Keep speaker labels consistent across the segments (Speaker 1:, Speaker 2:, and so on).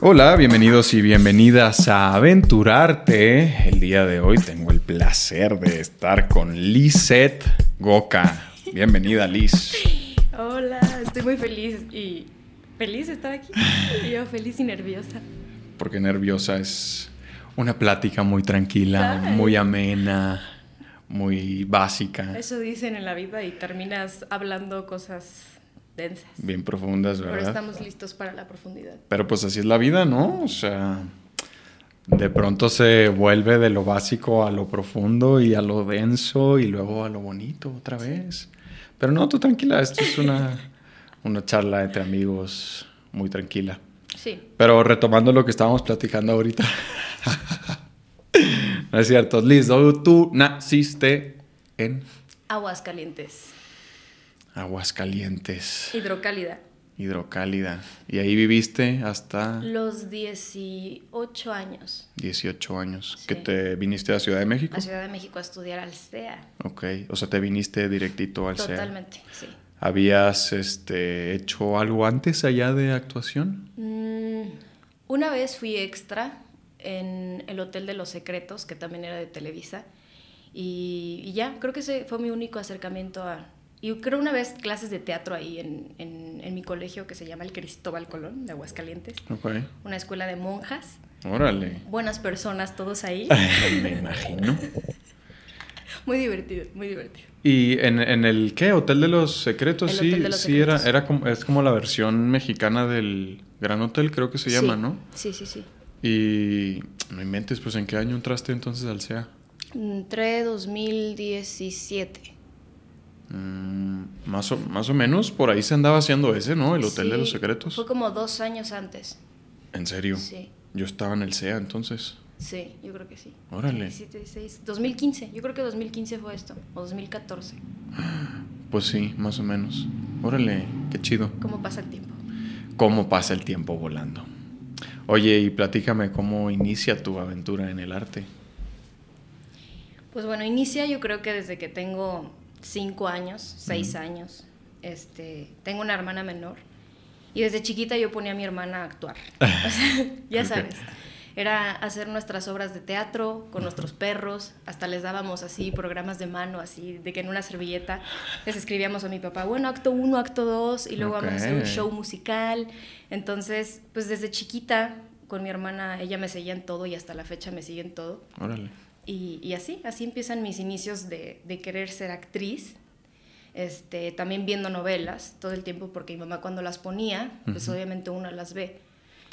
Speaker 1: Hola, bienvenidos y bienvenidas a Aventurarte. El día de hoy tengo el placer de estar con Lizeth Goka. Bienvenida, Liz.
Speaker 2: Hola, estoy muy feliz y feliz de estar aquí. Yo feliz y nerviosa.
Speaker 1: Porque nerviosa es una plática muy tranquila, muy amena, muy básica,
Speaker 2: Eso dicen en la vida y terminas hablando cosas densas.
Speaker 1: bien profundas,
Speaker 2: Pero
Speaker 1: ¿verdad?
Speaker 2: estamos listos para la profundidad.
Speaker 1: Pero pues así es la vida, ¿no? O sea, de pronto se vuelve de lo básico a lo profundo y a lo denso y luego a lo bonito otra vez. Pero no, tú tranquila, esto es una, una charla entre amigos muy tranquila.
Speaker 2: Sí,
Speaker 1: Pero retomando lo que estábamos platicando ahorita. no es cierto, Liz, tú naciste en
Speaker 2: aguas calientes,
Speaker 1: Aguascalientes,
Speaker 2: hidrocálida.
Speaker 1: hidrocálida. Y ahí viviste hasta...
Speaker 2: Los 18 años
Speaker 1: 18 años.
Speaker 2: Sí.
Speaker 1: ¿Que te viniste a Ciudad de México?
Speaker 2: a Ciudad de México a estudiar al CEA.
Speaker 1: Ok, o sea, te viniste directito al CEA.
Speaker 2: Totalmente, sí.
Speaker 1: ¿Habías este, hecho algo antes allá de actuación?
Speaker 2: Mm, una vez fui extra en el Hotel de los Secretos, que también era de Televisa, y, y ya, creo que ese fue mi único acercamiento a... Y creo una vez clases de teatro ahí en, en- en mi colegio que se llama el Cristóbal Colón de Aguascalientes,
Speaker 1: Ok.
Speaker 2: una escuela de monjas,
Speaker 1: Órale.
Speaker 2: buenas personas todos ahí,
Speaker 1: Me imagino.
Speaker 2: muy divertido, muy divertido.
Speaker 1: ¿Y en, en el qué? ¿Hotel de los Secretos?
Speaker 2: El
Speaker 1: sí,
Speaker 2: Hotel de los
Speaker 1: sí era,
Speaker 2: Secretos.
Speaker 1: era como, es como la versión mexicana del Gran Hotel, creo que se llama,
Speaker 2: Sí,
Speaker 1: ¿no?
Speaker 2: Sí, sí, sí.
Speaker 1: Y no inventes, pues ¿en qué año entraste entonces al CEA?
Speaker 2: Entré 2017.
Speaker 1: Mm, más, o, más o menos por ahí se andaba haciendo ese, ¿no? El Hotel de los Secretos.
Speaker 2: Fue como dos años antes.
Speaker 1: ¿En serio?
Speaker 2: Sí.
Speaker 1: Yo estaba en el CEA entonces.
Speaker 2: Sí, yo creo que sí.
Speaker 1: Órale.
Speaker 2: 17, 16, 2015, yo creo que 2015 fue esto, o 2014.
Speaker 1: Pues sí, más o menos. Órale, qué chido.
Speaker 2: ¿Cómo pasa el tiempo?
Speaker 1: ¿Cómo pasa el tiempo volando? Oye, y platícame cómo inicia tu aventura en el arte.
Speaker 2: Pues bueno, inicia yo creo que desde que tengo 5 años, 6 años. Este, tengo una hermana menor y desde chiquita yo ponía a mi hermana a actuar. O sea, ya sabes. Era hacer nuestras obras de teatro con nuestros perros, hasta les dábamos así programas de mano, así de que en una servilleta les escribíamos a mi papá, bueno, acto 1, acto 2, y luego vamos a hacer un show musical. Entonces, pues desde chiquita con mi hermana, ella me seguía en todo y hasta la fecha me sigue en todo.
Speaker 1: Órale.
Speaker 2: Y, y así, así empiezan mis inicios de, de querer ser actriz. Este, también viendo novelas todo el tiempo, porque mi mamá cuando las ponía, pues obviamente uno las ve.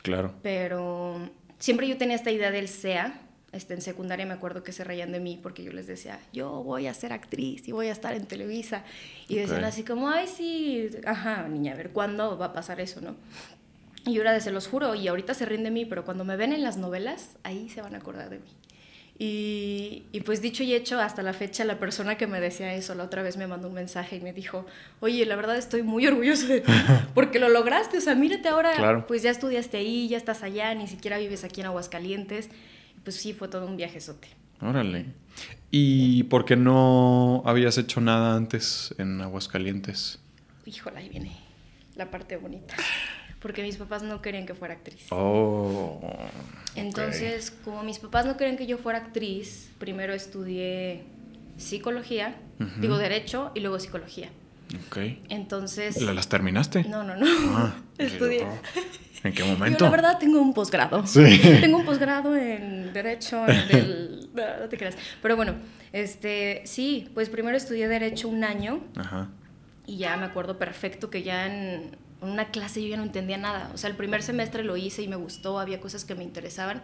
Speaker 1: Claro.
Speaker 2: Pero siempre yo tenía esta idea del SEA. Este, en secundaria me acuerdo que se reían de mí porque yo les decía, yo voy a ser actriz y voy a estar en Televisa. Y decían así como, ay, sí, ajá, niña, a ver, ¿cuándo va a pasar eso, no? Y yo era de, se los juro, y ahorita se ríen de mí, pero cuando me ven en las novelas, ahí se van a acordar de mí. Y, y pues dicho y hecho, hasta la fecha la persona que me decía eso la otra vez me mandó un mensaje y me dijo, oye, la verdad estoy muy orgulloso de ti, porque lo lograste, o sea, mírate ahora,
Speaker 1: Claro.
Speaker 2: pues ya estudiaste ahí, ya estás allá, ni siquiera vives aquí en Aguascalientes. Pues sí, fue todo un viajezote.
Speaker 1: Órale. ¿Y por qué no habías hecho nada antes en Aguascalientes?
Speaker 2: Híjole, ahí viene la parte bonita. Porque mis papás no querían que fuera actriz.
Speaker 1: Oh.
Speaker 2: Entonces, como mis papás no querían que yo fuera actriz, primero estudié psicología, digo derecho y luego psicología.
Speaker 1: Ok.
Speaker 2: Entonces,
Speaker 1: ¿La- ¿Las terminaste?
Speaker 2: no, no, no.
Speaker 1: Ah,
Speaker 2: Estudié.
Speaker 1: oh. ¿En qué
Speaker 2: Yo
Speaker 1: momento?
Speaker 2: la verdad tengo un posgrado.
Speaker 1: Sí.
Speaker 2: Tengo un posgrado en derecho en del no, no te creas. Pero bueno, este, sí, pues primero estudié derecho un año
Speaker 1: Ajá.
Speaker 2: y ya me acuerdo perfecto que ya en una clase yo ya no entendía nada. O sea, el primer semestre lo hice y me gustó, había cosas que me interesaban,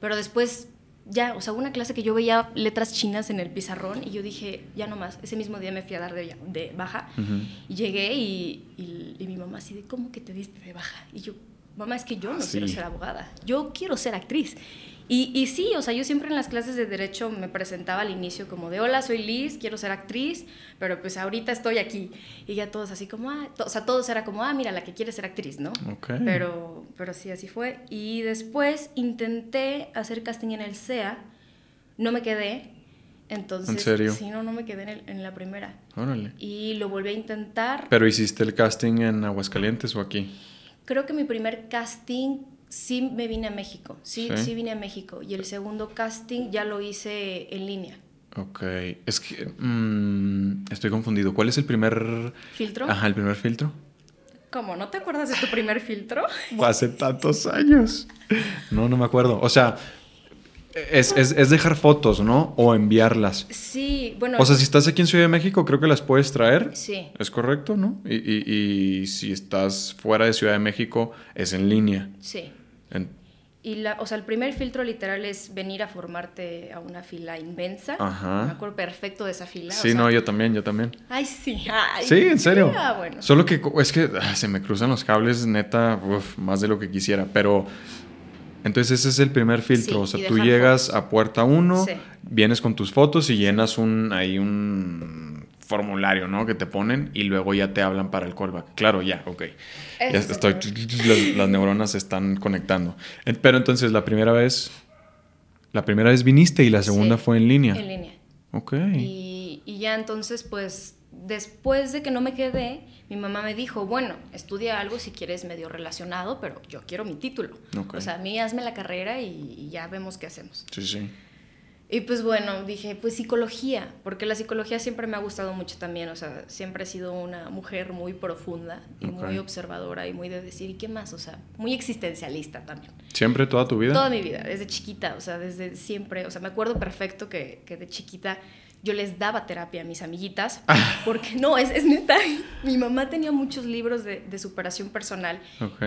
Speaker 2: pero después ya, o sea, una clase que yo veía letras chinas en el pizarrón y yo dije, ya no más. Ese mismo día me fui a dar de, de baja
Speaker 1: Ujú.
Speaker 2: y llegué y, y- y mi mamá así de, ¿cómo que te diste de baja? Y yo, mamá, es que yo no
Speaker 1: Ah,
Speaker 2: quiero
Speaker 1: sí.
Speaker 2: ser abogada, yo quiero ser actriz. Y, y sí, o sea, yo siempre en las clases de derecho me presentaba al inicio como de, hola, soy Liz, quiero ser actriz, pero pues ahorita estoy aquí. Y ya todos así como, ah, to- o sea, todos era como, ah, mira, la que quiere ser actriz, ¿no?
Speaker 1: Ok.
Speaker 2: Pero, pero sí, así fue. Y después intenté hacer casting en el SEA, no me quedé. Entonces,
Speaker 1: ¿En serio?
Speaker 2: sí, no, no me quedé en, el- en la primera.
Speaker 1: Órale.
Speaker 2: Y lo volví a intentar.
Speaker 1: ¿Pero hiciste el casting en Aguascalientes o aquí?
Speaker 2: Creo que mi primer casting sí me vine a México, sí,
Speaker 1: Sí.
Speaker 2: sí vine a México. Y el segundo casting ya lo hice en línea.
Speaker 1: Ok. Es que mm, estoy confundido. ¿Cuál es el primer...
Speaker 2: ¿Filtro?
Speaker 1: Ajá, el primer filtro?
Speaker 2: ¿Cómo? ¿No te acuerdas de tu primer filtro?
Speaker 1: Hace tantos años. No, no me acuerdo. O sea, es, es- es dejar fotos, ¿no? O enviarlas.
Speaker 2: Sí, bueno.
Speaker 1: O sea, si estás aquí en Ciudad de México, creo que las puedes traer.
Speaker 2: Sí,
Speaker 1: Es correcto, ¿no? Y, y- y si estás fuera de Ciudad de México, es en línea.
Speaker 2: sí.
Speaker 1: En-
Speaker 2: Y la, o sea, el primer filtro literal es venir a formarte a una fila inmensa.
Speaker 1: Ajá.
Speaker 2: Me acuerdo perfecto de esa fila. o
Speaker 1: sí,
Speaker 2: sea,
Speaker 1: no, yo también, yo también.
Speaker 2: Ay, sí. Ay,
Speaker 1: Sí, en serio.
Speaker 2: Ah, bueno.
Speaker 1: Solo que es que ah, se me cruzan los cables, neta, uf, más de lo que quisiera. Pero entonces ese es el primer filtro.
Speaker 2: Sí,
Speaker 1: o sea, tú llegas
Speaker 2: fotos.
Speaker 1: a puerta 1,
Speaker 2: Sí.
Speaker 1: vienes con tus fotos y llenas un ahí un formulario, ¿no? Que te ponen y luego ya te hablan para el callback. Claro, ya, ok. Ya estoy, las, las neuronas se están conectando. Pero entonces la primera vez, la primera vez viniste y la segunda
Speaker 2: Sí,
Speaker 1: fue en línea.
Speaker 2: En línea.
Speaker 1: Ok.
Speaker 2: Y, y ya entonces, pues, después de que no me quedé, mi mamá me dijo, bueno, estudia algo si quieres medio relacionado, pero yo quiero mi título.
Speaker 1: Ok.
Speaker 2: O sea, a mí hazme la carrera y, y ya vemos qué hacemos.
Speaker 1: Sí, sí.
Speaker 2: Y pues bueno, dije, pues psicología, porque la psicología siempre me ha gustado mucho también, o sea, siempre he sido una mujer muy profunda y muy observadora y muy de decir, ¿y qué más? O sea, muy existencialista también.
Speaker 1: ¿Siempre toda tu vida?
Speaker 2: Toda mi vida, desde chiquita, o sea, desde siempre, o sea, me acuerdo perfecto que, que de chiquita yo les daba terapia a mis amiguitas, porque no, es, es neta, mi mamá tenía muchos libros de, de superación personal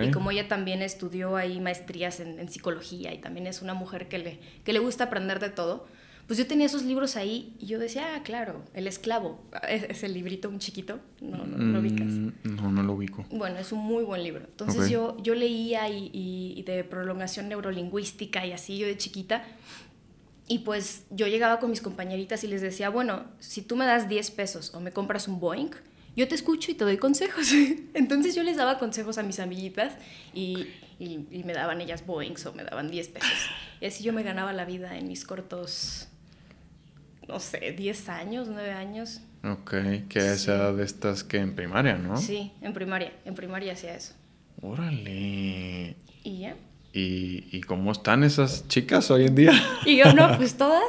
Speaker 2: y como ella también estudió ahí maestrías en, en psicología y también es una mujer que le, que le gusta aprender de todo, pues yo tenía esos libros ahí y yo decía, ah, claro, El Esclavo, es, es el librito un chiquito, no, no, no lo ubicas.
Speaker 1: Mm, No, no lo ubico.
Speaker 2: Bueno, es un muy buen libro. Entonces yo, yo leía y, y- y de prolongación neurolingüística y así yo de chiquita. Y pues yo llegaba con mis compañeritas y les decía, bueno, si tú me das 10 pesos o me compras un Boeing, yo te escucho y te doy consejos. Entonces yo les daba consejos a mis amiguitas y, y- y me daban ellas Boeings o me daban 10 pesos. Y así yo me ganaba la vida en mis cortos, no sé, 10 años, 9 años.
Speaker 1: Ok, que a esa edad estás que en primaria, ¿no?
Speaker 2: Sí, en primaria, en primaria hacía eso.
Speaker 1: Órale.
Speaker 2: Y ya.
Speaker 1: ¿Y, ¿Y cómo están esas chicas hoy en día?
Speaker 2: Y yo, no, pues todas.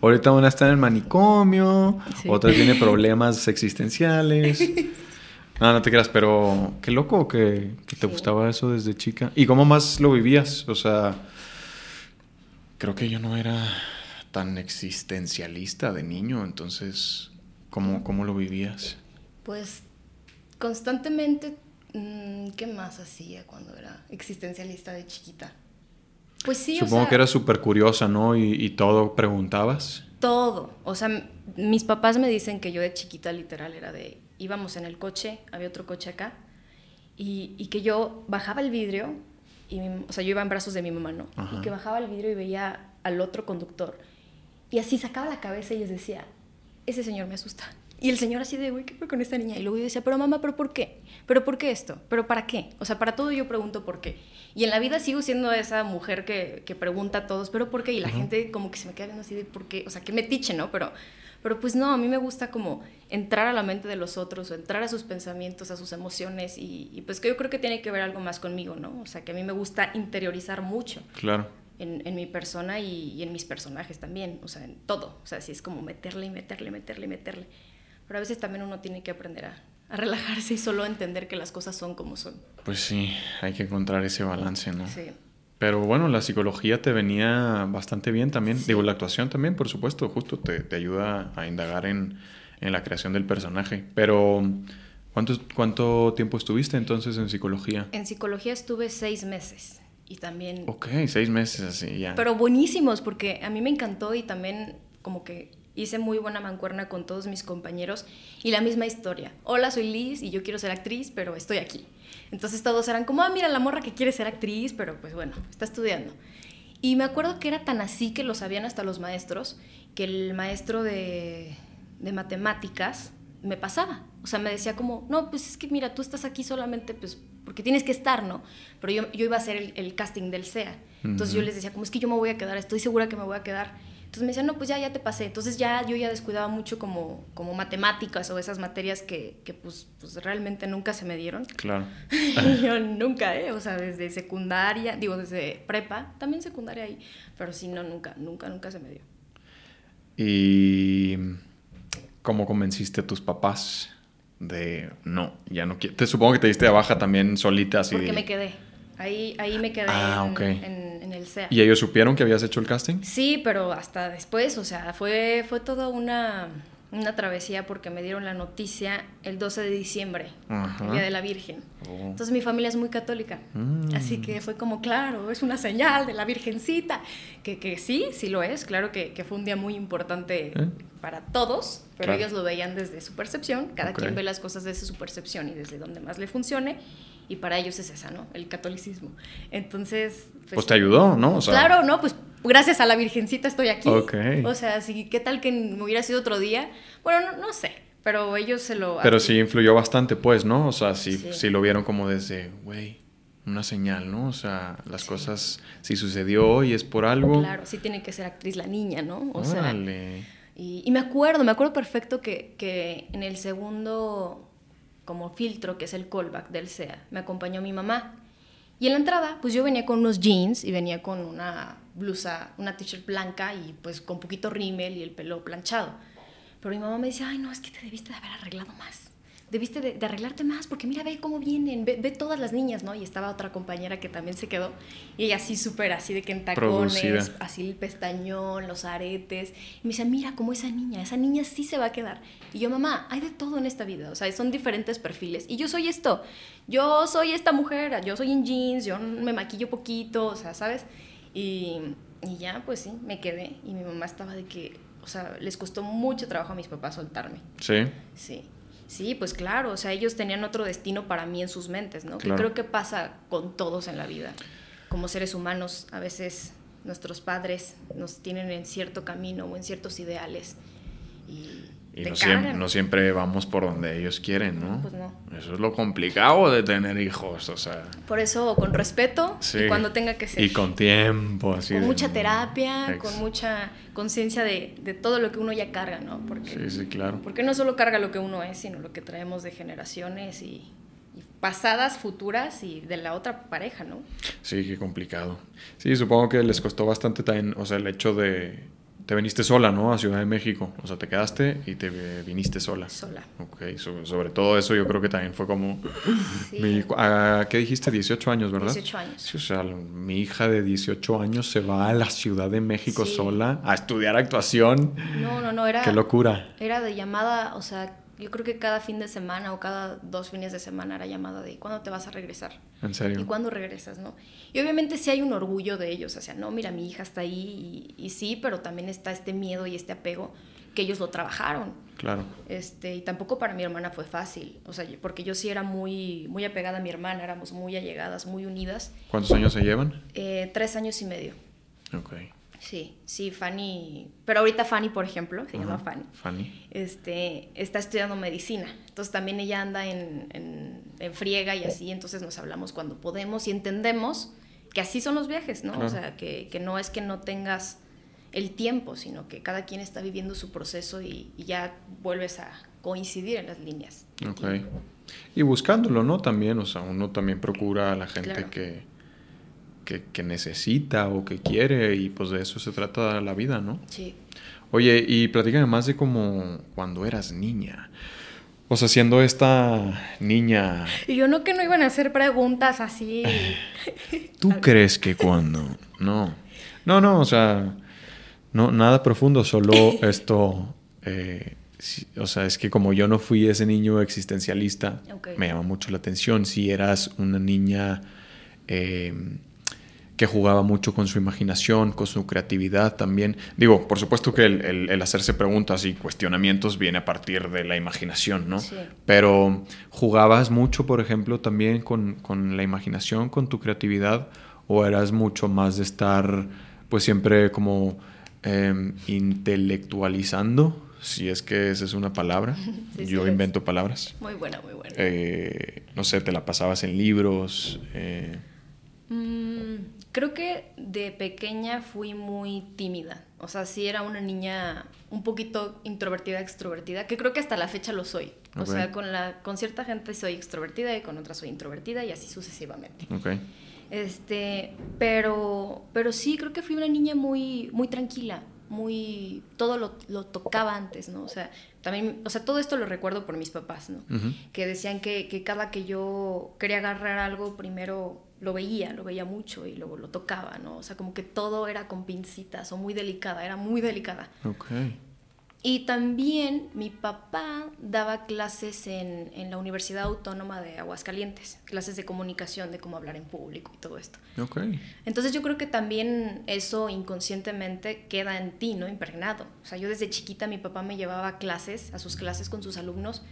Speaker 1: Ahorita una está en el manicomio,
Speaker 2: Sí.
Speaker 1: otra tiene problemas existenciales. No, no te creas, pero qué loco que, que te
Speaker 2: Sí.
Speaker 1: gustaba eso desde chica. ¿Y cómo más lo vivías? O sea, creo que yo no era tan existencialista de niño, entonces, ¿cómo, cómo lo vivías?
Speaker 2: Pues constantemente, ¿qué más hacía cuando era existencialista de chiquita? Pues sí, o
Speaker 1: Supongo
Speaker 2: sea,
Speaker 1: que eras súper curiosa, ¿no? Y, y todo preguntabas.
Speaker 2: todo. O sea, mis papás me dicen que yo de chiquita literal era de, íbamos en el coche, había otro coche acá, y, y que yo bajaba el vidrio, y mi- o sea, yo iba en brazos de mi mamá, ¿no?
Speaker 1: Ajá.
Speaker 2: Y que bajaba el vidrio y veía al otro conductor. Y así sacaba la cabeza y les decía, ese señor me asusta. Y el señor así de, güey, ¿qué fue con esta niña? Y luego yo decía, pero mamá, ¿pero por qué? ¿Pero por qué esto? ¿Pero para qué? O sea, para todo yo pregunto por qué. Y en la vida sigo siendo esa mujer que, que pregunta a todos, ¿pero por qué? Y la gente como que se me queda viendo así de, ¿por qué? O sea, que metiche, ¿no? Pero, pero pues no, a mí me gusta como entrar a la mente de los otros o entrar a sus pensamientos, a sus emociones y, y pues que yo creo que tiene que ver algo más conmigo, ¿no? O sea, que a mí me gusta interiorizar mucho
Speaker 1: Claro.
Speaker 2: en, en mi persona y, y en mis personajes también, o sea, en todo. O sea, sí es como meterle y meterle, meterle, meterle. Pero a veces también uno tiene que aprender a, a relajarse y solo entender que las cosas son como son.
Speaker 1: Pues sí, hay que encontrar ese balance, ¿no?
Speaker 2: Sí.
Speaker 1: Pero bueno, la psicología te venía bastante bien también.
Speaker 2: Sí.
Speaker 1: Digo, la actuación también, por supuesto, justo te, te ayuda a indagar en, en la creación del personaje. Pero, ¿cuánto, ¿cuánto tiempo estuviste entonces en psicología?
Speaker 2: En psicología estuve seis meses y también...
Speaker 1: Ok, seis meses así, ya.
Speaker 2: Pero buenísimos, porque a mí me encantó y también como que hice muy buena mancuerna con todos mis compañeros y la misma historia. Hola, soy Liz y yo quiero ser actriz, pero estoy aquí. Entonces todos eran como, ah, mira la morra que quiere ser actriz, pero pues bueno, está estudiando. Y me acuerdo que era tan así que lo sabían hasta los maestros, que el maestro de, de matemáticas me pasaba. O sea, me decía como, no, pues es que mira, tú estás aquí solamente pues porque tienes que estar, ¿no? Pero yo, yo iba a hacer el, el casting del SEA. Entonces yo les decía, como es que yo me voy a quedar, estoy segura que me voy a quedar. Entonces me decía, no, pues ya, ya te pasé. Entonces ya yo ya descuidaba mucho como, como matemáticas o esas materias que, que pues, pues realmente nunca se me dieron.
Speaker 1: Claro.
Speaker 2: yo nunca, ¿eh? O sea, desde secundaria, digo, desde prepa, también secundaria ahí, pero sí, no, nunca, nunca, nunca se me dio.
Speaker 1: ¿Y cómo convenciste a tus papás de no, ya no quiero? Te supongo que te diste de baja también solita así.
Speaker 2: Porque me quedé. Ahí, ahí me quedé
Speaker 1: Ah,
Speaker 2: en,
Speaker 1: ok.
Speaker 2: en- en el SEA.
Speaker 1: ¿Y ellos supieron que habías hecho el casting?
Speaker 2: Sí, pero hasta después, o sea, fue, fue toda una, una travesía porque me dieron la noticia el 12 de diciembre,
Speaker 1: Ajá.
Speaker 2: el Día de la Virgen.
Speaker 1: Oh.
Speaker 2: Entonces mi familia es muy católica,
Speaker 1: Mm.
Speaker 2: así que fue como, claro, es una señal de la Virgencita, que, que sí, sí lo es, claro que, que fue un día muy importante
Speaker 1: ¿Eh?
Speaker 2: para todos, pero
Speaker 1: Claro.
Speaker 2: ellos lo veían desde su percepción, cada quien ve las cosas desde su percepción y desde donde más le funcione, y para ellos es esa, ¿no? El catolicismo. Entonces...
Speaker 1: Pues te ayudó, ¿no? O sea,
Speaker 2: Claro, no, pues gracias a la Virgencita estoy aquí.
Speaker 1: Ok.
Speaker 2: O sea, si, ¿qué tal que me hubiera sido otro día? Bueno, no, no sé, pero ellos se lo...
Speaker 1: Pero sí influyó bastante, pues, ¿no? O sea, sí,
Speaker 2: Sí.
Speaker 1: sí lo vieron como desde, güey, una señal, ¿no? O sea, las cosas, si sucedió y es por algo.
Speaker 2: Claro, sí tiene que ser actriz la niña, ¿no? O sea,
Speaker 1: órale.
Speaker 2: y, y me acuerdo, me acuerdo perfecto que, que en el segundo como filtro, que es el callback del SEA, me acompañó mi mamá. Y en la entrada, pues yo venía con unos jeans y venía con una blusa, una t-shirt blanca y pues con poquito rímel y el pelo planchado. Pero mi mamá me decía, ay, no, es que te debiste de haber arreglado más. Debiste de, de arreglarte más, porque mira, ve cómo vienen, ve, ve todas las niñas, ¿no? Y estaba otra compañera que también se quedó, y ella así súper así de que en tacones,
Speaker 1: Producida.
Speaker 2: así el pestañón, los aretes. Y me dice, mira, como esa niña, esa niña sí se va a quedar. Y yo, mamá, hay de todo en esta vida, o sea, son diferentes perfiles. Y yo soy esto, yo soy esta mujer, yo soy en jeans, yo me maquillo poquito, o sea, ¿sabes? Y, y ya, pues sí, me quedé. Y mi mamá estaba de que, o sea, les costó mucho trabajo a mis papás soltarme.
Speaker 1: Sí.
Speaker 2: Sí. Sí, pues claro, o sea, ellos tenían otro destino para mí en sus mentes, ¿no?
Speaker 1: Claro.
Speaker 2: Que creo que pasa con todos en la vida. Como seres humanos, a veces nuestros padres nos tienen en cierto camino o en ciertos ideales y,
Speaker 1: Y no, siempre, no siempre vamos por donde ellos quieren, ¿no?
Speaker 2: Pues no.
Speaker 1: Eso es lo complicado de tener hijos, o sea.
Speaker 2: Por eso, con respeto
Speaker 1: Sí.
Speaker 2: y cuando tenga que ser.
Speaker 1: Y con tiempo, así.
Speaker 2: Con
Speaker 1: de-
Speaker 2: mucha terapia,
Speaker 1: Ex-
Speaker 2: con mucha conciencia de, de todo lo que uno ya carga, ¿no? Porque,
Speaker 1: Sí, sí, claro.
Speaker 2: porque no solo carga lo que uno es, sino lo que traemos de generaciones y, y pasadas, futuras y de la otra pareja, ¿no?
Speaker 1: Sí, qué complicado. Sí, supongo que les costó bastante también, o sea, el hecho de... Te viniste sola, ¿no? A Ciudad de México. O sea, te quedaste y te viniste sola.
Speaker 2: Sola.
Speaker 1: Ok, so- sobre todo eso yo creo que también fue como...
Speaker 2: Sí.
Speaker 1: Mi- ah, ¿Qué dijiste? 18 años, ¿verdad?
Speaker 2: 18 años.
Speaker 1: Sí, o sea, mi hija de 18 años se va a la Ciudad de México
Speaker 2: Sí.
Speaker 1: sola a estudiar actuación.
Speaker 2: No, no, no, era,
Speaker 1: Qué locura.
Speaker 2: era de llamada, o sea, yo creo que cada fin de semana o cada dos fines de semana era llamada de ¿cuándo te vas a regresar?
Speaker 1: En serio.
Speaker 2: ¿Y cuándo regresas, no? Y obviamente sí hay un orgullo de ellos, o sea, no, mira, mi hija está ahí y, y sí, pero también está este miedo y este apego que ellos lo trabajaron.
Speaker 1: Claro.
Speaker 2: Este, y tampoco para mi hermana fue fácil, o sea, porque yo sí era muy, muy apegada a mi hermana, éramos muy allegadas, muy unidas.
Speaker 1: ¿Cuántos años se llevan?
Speaker 2: Eh, tres años y medio.
Speaker 1: Ok.
Speaker 2: Sí, sí, Fanny. Pero ahorita Fanny, por ejemplo, se llama. Fanny.
Speaker 1: Fanny.
Speaker 2: Este, está estudiando medicina. Entonces también ella anda en, en, en friega y así. Entonces nos hablamos cuando podemos y entendemos que así son los viajes, ¿no?
Speaker 1: Claro.
Speaker 2: O sea, que, que no es que no tengas el tiempo, sino que cada quien está viviendo su proceso y, y ya vuelves a coincidir en las líneas.
Speaker 1: Ok.
Speaker 2: tiempo.
Speaker 1: Y buscándolo, ¿no? También, o sea, uno también procura a la gente
Speaker 2: Claro.
Speaker 1: que, que, que necesita o que quiere y pues de eso se trata la vida, ¿no?
Speaker 2: Sí.
Speaker 1: Oye, y platícame más de como cuando eras niña. O sea, siendo esta niña,
Speaker 2: Y yo no que no iban a hacer preguntas así.
Speaker 1: ¿tú crees que cuando? No. No, no, o sea, no, nada profundo, solo esto, eh, o sea, es que como yo no fui ese niño existencialista, me llama mucho la atención. Si eras una niña eh, que jugaba mucho con su imaginación, con su creatividad también. Digo, por supuesto que el, el- el hacerse preguntas y cuestionamientos viene a partir de la imaginación, ¿no?
Speaker 2: Sí.
Speaker 1: Pero jugabas mucho, por ejemplo, también con, con la imaginación, con tu creatividad, o eras mucho más de estar, pues siempre como eh, intelectualizando, si es que esa es una palabra.
Speaker 2: Sí, sí
Speaker 1: Yo
Speaker 2: es.
Speaker 1: invento palabras.
Speaker 2: Muy buena, muy buena.
Speaker 1: Eh, no sé, te la pasabas en libros. eh,
Speaker 2: Mm, Creo que de pequeña fui muy tímida. O sea, sí era una niña un poquito introvertida, extrovertida, que creo que hasta la fecha lo soy. O sea, con, la, con cierta gente soy extrovertida y con otra soy introvertida y así sucesivamente. Este, pero, pero sí, creo que fui una niña muy, muy tranquila, muy, todo lo, lo tocaba antes, ¿no? O sea, también, o sea, todo esto lo recuerdo por mis papás, ¿no? Que decían que, que cada que yo quería agarrar algo, primero lo veía, lo veía mucho y luego lo tocaba, ¿no? O sea, como que todo era con pincitas o muy delicada, era muy delicada.
Speaker 1: Ok.
Speaker 2: Y también mi papá daba clases en, en la Universidad Autónoma de Aguascalientes, clases de comunicación, de cómo hablar en público y todo esto.
Speaker 1: Ok.
Speaker 2: Entonces yo creo que también eso inconscientemente queda en ti, ¿no? Impregnado. O sea, yo desde chiquita mi papá me llevaba a clases, a sus clases con sus alumnos,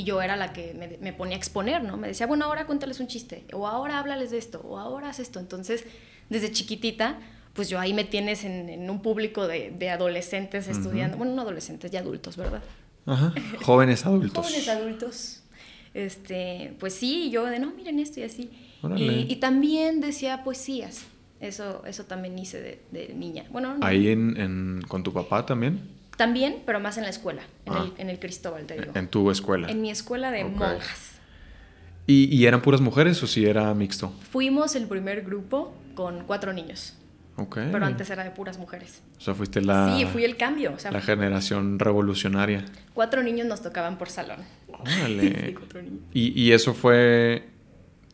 Speaker 2: y yo era la que me, me ponía a exponer, ¿no? Me decía, bueno, ahora cuéntales un chiste, o ahora háblales de esto, o ahora haz esto. Entonces, desde chiquitita, pues yo ahí me tienes en, en un público de, de adolescentes estudiando, bueno, no adolescentes, ya adultos, ¿verdad?
Speaker 1: Ajá. Jóvenes adultos.
Speaker 2: Jóvenes adultos. Este, pues sí, yo de no, miren esto y así. Y, y también decía poesías. Eso, eso también hice de, de niña. Bueno, no,
Speaker 1: Ahí en, en- con tu papá también.
Speaker 2: También, pero más en la escuela, en,
Speaker 1: Ah.
Speaker 2: el, en el Cristóbal, te digo.
Speaker 1: En tu escuela.
Speaker 2: En mi escuela de
Speaker 1: Ok.
Speaker 2: monjas.
Speaker 1: ¿Y, y eran puras mujeres o si era mixto?
Speaker 2: Fuimos el primer grupo con cuatro niños,
Speaker 1: Ok.
Speaker 2: pero antes era de puras mujeres.
Speaker 1: O sea, fuiste la,
Speaker 2: sí, fui el cambio. O sea,
Speaker 1: la generación revolucionaria.
Speaker 2: cuatro niños nos tocaban por salón.
Speaker 1: Órale. y, y eso fue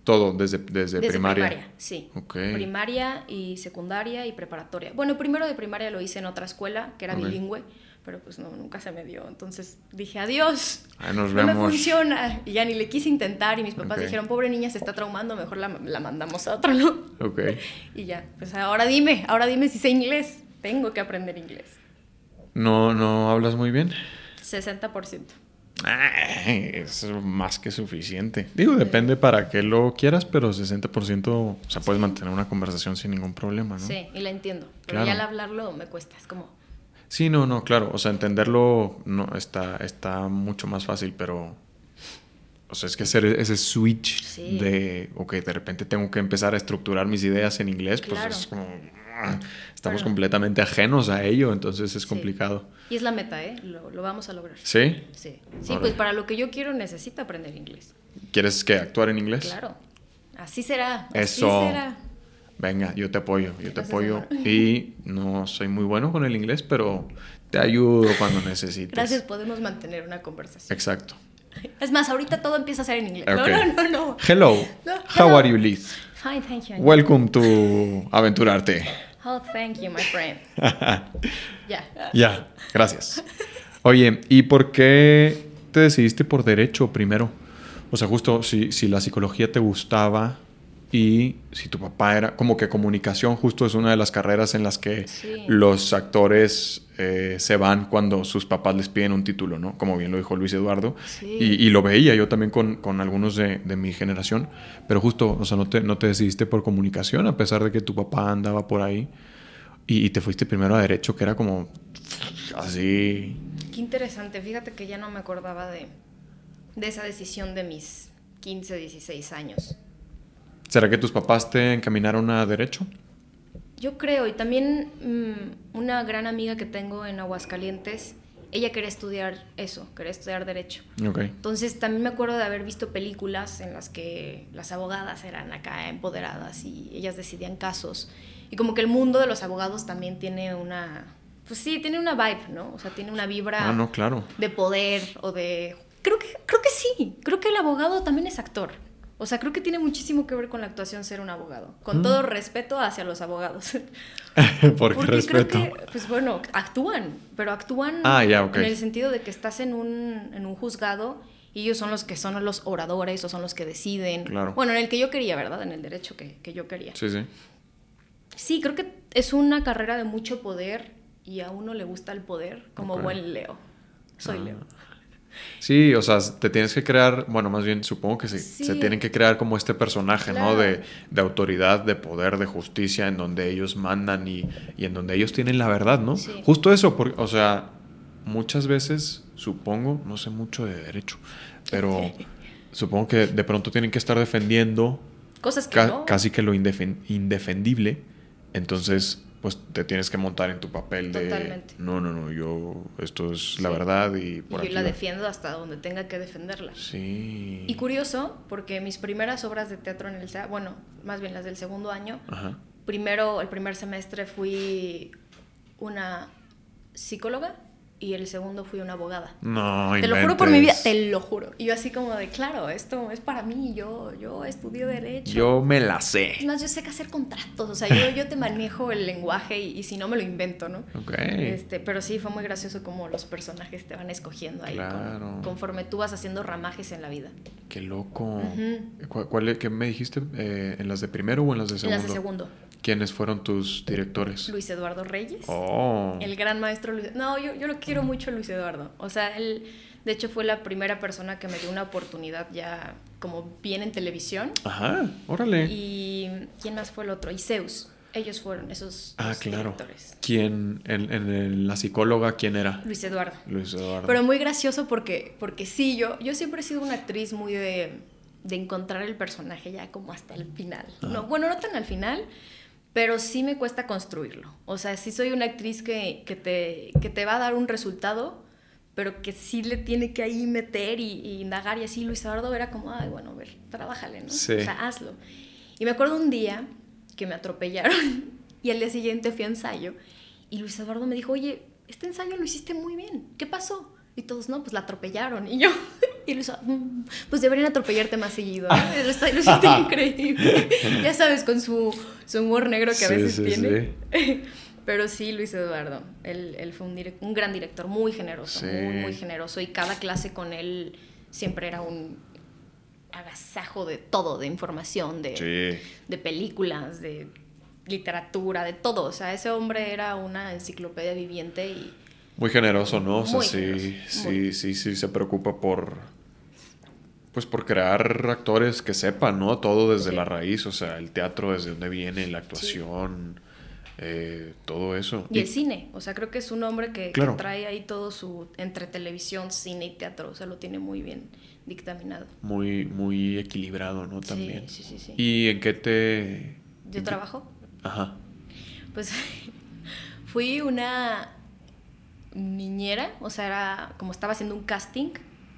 Speaker 1: todo desde, desde,
Speaker 2: Desde
Speaker 1: primaria.
Speaker 2: sí.
Speaker 1: Ok.
Speaker 2: Primaria y secundaria y preparatoria. Bueno, primero de primaria lo hice en otra escuela, que era bilingüe, pero pues no, nunca se me dio. Entonces dije, adiós.
Speaker 1: Ahí nos
Speaker 2: no me
Speaker 1: vemos.
Speaker 2: funciona. Y ya ni le quise intentar y mis papás dijeron, pobre niña, se está traumando, mejor la, la mandamos a otro, ¿no?
Speaker 1: Ok.
Speaker 2: Y ya, pues ahora dime, ahora dime si sé inglés. Tengo que aprender inglés.
Speaker 1: ¿No, ¿No hablas muy bien?
Speaker 2: 60%.
Speaker 1: Ay, es más que suficiente. Digo, depende para qué lo quieras, pero 60%, o sea, puedes mantener una conversación sin ningún problema, ¿no?
Speaker 2: Sí, y la entiendo. Pero
Speaker 1: Claro.
Speaker 2: ya al hablarlo me cuesta. Es como,
Speaker 1: Sí, no, no, claro. O sea, entenderlo no está, está mucho más fácil, pero. O sea, es que hacer ese switch
Speaker 2: Sí.
Speaker 1: de, ok, de repente tengo que empezar a estructurar mis ideas en inglés, pues es como. ah, Estamos completamente ajenos a ello, entonces es
Speaker 2: Sí.
Speaker 1: complicado.
Speaker 2: y es la meta, ¿eh? Lo, lo vamos a lograr.
Speaker 1: ¿Sí?
Speaker 2: Sí, sí pues para lo que yo quiero necesito aprender inglés.
Speaker 1: ¿Quieres que actuar en inglés?
Speaker 2: Claro. Así será. Así
Speaker 1: Eso.
Speaker 2: será.
Speaker 1: Venga, yo te apoyo, yo te
Speaker 2: Gracias,
Speaker 1: apoyo. Y no soy muy bueno con el inglés, pero te ayudo cuando necesites.
Speaker 2: Gracias, podemos mantener una conversación.
Speaker 1: Exacto.
Speaker 2: Es más, ahorita todo empieza a ser en inglés. No, no, no, no.
Speaker 1: Hello.
Speaker 2: No,
Speaker 1: How are you, Liz?
Speaker 2: Fine, thank you.
Speaker 1: Welcome to Aventurarte.
Speaker 2: Oh, thank you, my friend. Ya.
Speaker 1: ya, gracias. Oye, ¿y por qué te decidiste por derecho primero? O sea, justo si, si la psicología te gustaba y si tu papá era como que comunicación, justo es una de las carreras en las que
Speaker 2: Sí.
Speaker 1: los actores eh, se van cuando sus papás les piden un título, ¿no? Como bien lo dijo Luis Eduardo.
Speaker 2: Sí.
Speaker 1: Y, y lo veía yo también con, con algunos de, de mi generación. Pero justo, o sea, no te, no te decidiste por comunicación a pesar de que tu papá andaba por ahí. Y, y te fuiste primero a derecho, que era como así.
Speaker 2: Qué interesante. Fíjate que ya no me acordaba de, de esa decisión de mis 15, 16 años.
Speaker 1: ¿Será que tus papás te encaminaron a derecho?
Speaker 2: Yo creo, y también mm, una gran amiga que tengo en Aguascalientes, ella quería estudiar eso, quería estudiar derecho. Entonces también me acuerdo de haber visto películas en las que las abogadas eran acá empoderadas y ellas decidían casos. Y como que el mundo de los abogados también tiene una, pues sí, tiene una vibe, ¿no? O sea, tiene una vibra
Speaker 1: Ah, no, claro.
Speaker 2: de poder o de... Creo que, creo que sí, creo que el abogado también es actor. O sea, creo que tiene muchísimo que ver con la actuación ser un abogado. Con
Speaker 1: Mm.
Speaker 2: todo respeto hacia los abogados.
Speaker 1: Porque
Speaker 2: Porque
Speaker 1: respeto.
Speaker 2: creo que, pues bueno, actúan, pero actúan
Speaker 1: Ah,
Speaker 2: en el sentido de que estás en un, en un juzgado y ellos son los que son los oradores o son los que deciden.
Speaker 1: Claro.
Speaker 2: Bueno, en el que yo quería, ¿verdad? En el derecho que, que yo quería.
Speaker 1: Sí, sí.
Speaker 2: Sí, creo que es una carrera de mucho poder y a uno le gusta el poder como buen Leo. Soy
Speaker 1: Ah.
Speaker 2: Leo.
Speaker 1: Sí, o sea, te tienes que crear, bueno, más bien supongo que se,
Speaker 2: Sí.
Speaker 1: se tienen que crear como este personaje, ¿no? De, de autoridad, de poder, de justicia, en donde ellos mandan y, y en donde ellos tienen la verdad, ¿no?
Speaker 2: Sí.
Speaker 1: Justo eso, porque, o sea, muchas veces, supongo, no sé mucho de derecho, pero supongo que de pronto tienen que estar defendiendo
Speaker 2: Cosas que
Speaker 1: ca-
Speaker 2: no.
Speaker 1: casi que lo indefen- indefendible Entonces, pues te tienes que montar en tu papel de...
Speaker 2: Totalmente.
Speaker 1: No, no, no, yo, esto es la verdad y por
Speaker 2: y yo
Speaker 1: aquí
Speaker 2: la
Speaker 1: va".
Speaker 2: defiendo hasta donde tenga que defenderla.
Speaker 1: Sí.
Speaker 2: Y curioso, porque mis primeras obras de teatro en el SEA, bueno, más bien las del segundo año,
Speaker 1: Ajá.
Speaker 2: primero, el primer semestre fui una psicóloga y el segundo fui una abogada.
Speaker 1: No,
Speaker 2: Te lo juro por mi vida, te lo juro. Y yo así como de, claro, esto es para mí, yo, yo estudio derecho.
Speaker 1: Yo me la sé.
Speaker 2: Es más, yo sé que hacer contratos, o sea, yo, yo te manejo el lenguaje y, y si no me lo invento, ¿no?
Speaker 1: Ok.
Speaker 2: Este, pero sí, fue muy gracioso como los personajes te van escogiendo ahí, con-
Speaker 1: Claro.
Speaker 2: conforme tú vas haciendo ramajes en la vida.
Speaker 1: Qué loco.
Speaker 2: Ujú.
Speaker 1: ¿Cuál, cuál ¿Qué me dijiste? Eh, ¿En las de primero o en las de
Speaker 2: En
Speaker 1: segundo?
Speaker 2: las de segundo,
Speaker 1: ¿Quiénes fueron tus directores?
Speaker 2: Luis Eduardo Reyes.
Speaker 1: Oh.
Speaker 2: El gran maestro Luis. No, yo, yo lo quiero mucho, Luis Eduardo. O sea, él, de hecho, fue la primera persona que me dio una oportunidad ya como bien en televisión.
Speaker 1: Ajá, órale.
Speaker 2: Y ¿quién más fue el otro? Y Zeus. Ellos fueron esos
Speaker 1: ah, claro.
Speaker 2: directores.
Speaker 1: ¿Quién, en, en el- la psicóloga, quién era?
Speaker 2: Luis Eduardo.
Speaker 1: Luis Eduardo.
Speaker 2: Pero muy gracioso porque, porque sí, yo, yo siempre he sido una actriz muy de, de encontrar el personaje ya como hasta el final. No, bueno, no tan al final, pero sí me cuesta construirlo. O sea, sí soy una actriz que, que, te, que te va a dar un resultado, pero que sí le tiene que ahí meter y, y indagar. Y así Luis Eduardo era como, ay, bueno, a ver, trabájale, ¿no?
Speaker 1: Sí.
Speaker 2: O sea, hazlo. Y me acuerdo un día que me atropellaron y al día siguiente fui a ensayo y Luis Eduardo me dijo, oye, este ensayo lo hiciste muy bien, ¿qué pasó? Y todos, no, pues la atropellaron. Y yo, y Luis, "Mm, pues deberían atropellarte más seguido. ¿no? Lo hiciste increíble. ya sabes, con su, su humor negro que a
Speaker 1: Sí,
Speaker 2: veces
Speaker 1: sí,
Speaker 2: tiene. Pero sí, Luis Eduardo, él, él fue un, un gran director, muy generoso,
Speaker 1: Sí.
Speaker 2: muy, muy generoso. Y cada clase con él siempre era un agasajo de todo, de información, de,
Speaker 1: Sí.
Speaker 2: de películas, de literatura, de todo. O sea, ese hombre era una enciclopedia viviente y
Speaker 1: Muy generoso, ¿no? O sea,
Speaker 2: Muy
Speaker 1: sí,
Speaker 2: generoso,
Speaker 1: sí,
Speaker 2: muy.
Speaker 1: sí, sí, se preocupa por. Pues por crear actores que sepan, ¿no? Todo desde
Speaker 2: Sí.
Speaker 1: la raíz, o sea, el teatro, desde dónde viene, la actuación, eh, todo eso.
Speaker 2: Y el cine, o sea, creo que es un hombre que, trae ahí todo su, entre televisión, cine y teatro, o sea, lo tiene muy bien dictaminado.
Speaker 1: Muy, muy equilibrado, ¿no? También.
Speaker 2: sí, sí, sí.
Speaker 1: ¿Y en qué te...?
Speaker 2: Yo trabajo,
Speaker 1: Ajá.
Speaker 2: pues fui una niñera, o sea, era como estaba haciendo un casting,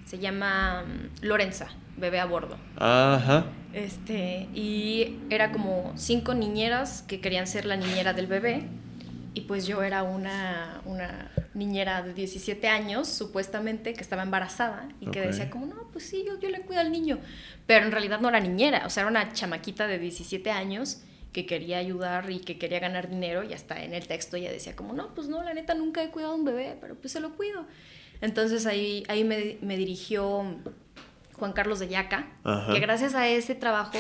Speaker 2: se llama mm, Lorenza, bebé a bordo.
Speaker 1: Ajá.
Speaker 2: Este, y era como cinco niñeras que querían ser la niñera del bebé. Y pues yo era una, una niñera de 17 años, supuestamente, que estaba embarazada y que decía como, no, pues sí, yo, yo le cuido al niño. Pero en realidad no era niñera, o sea, era una chamaquita de 17 años que quería ayudar y que quería ganar dinero y hasta en el texto ella decía como, no, pues no, la neta nunca he cuidado a un bebé, pero pues se lo cuido. Entonces ahí, ahí me, me dirigió Juan Carlos de Yaca,
Speaker 1: Ajá.
Speaker 2: que gracias a ese trabajo,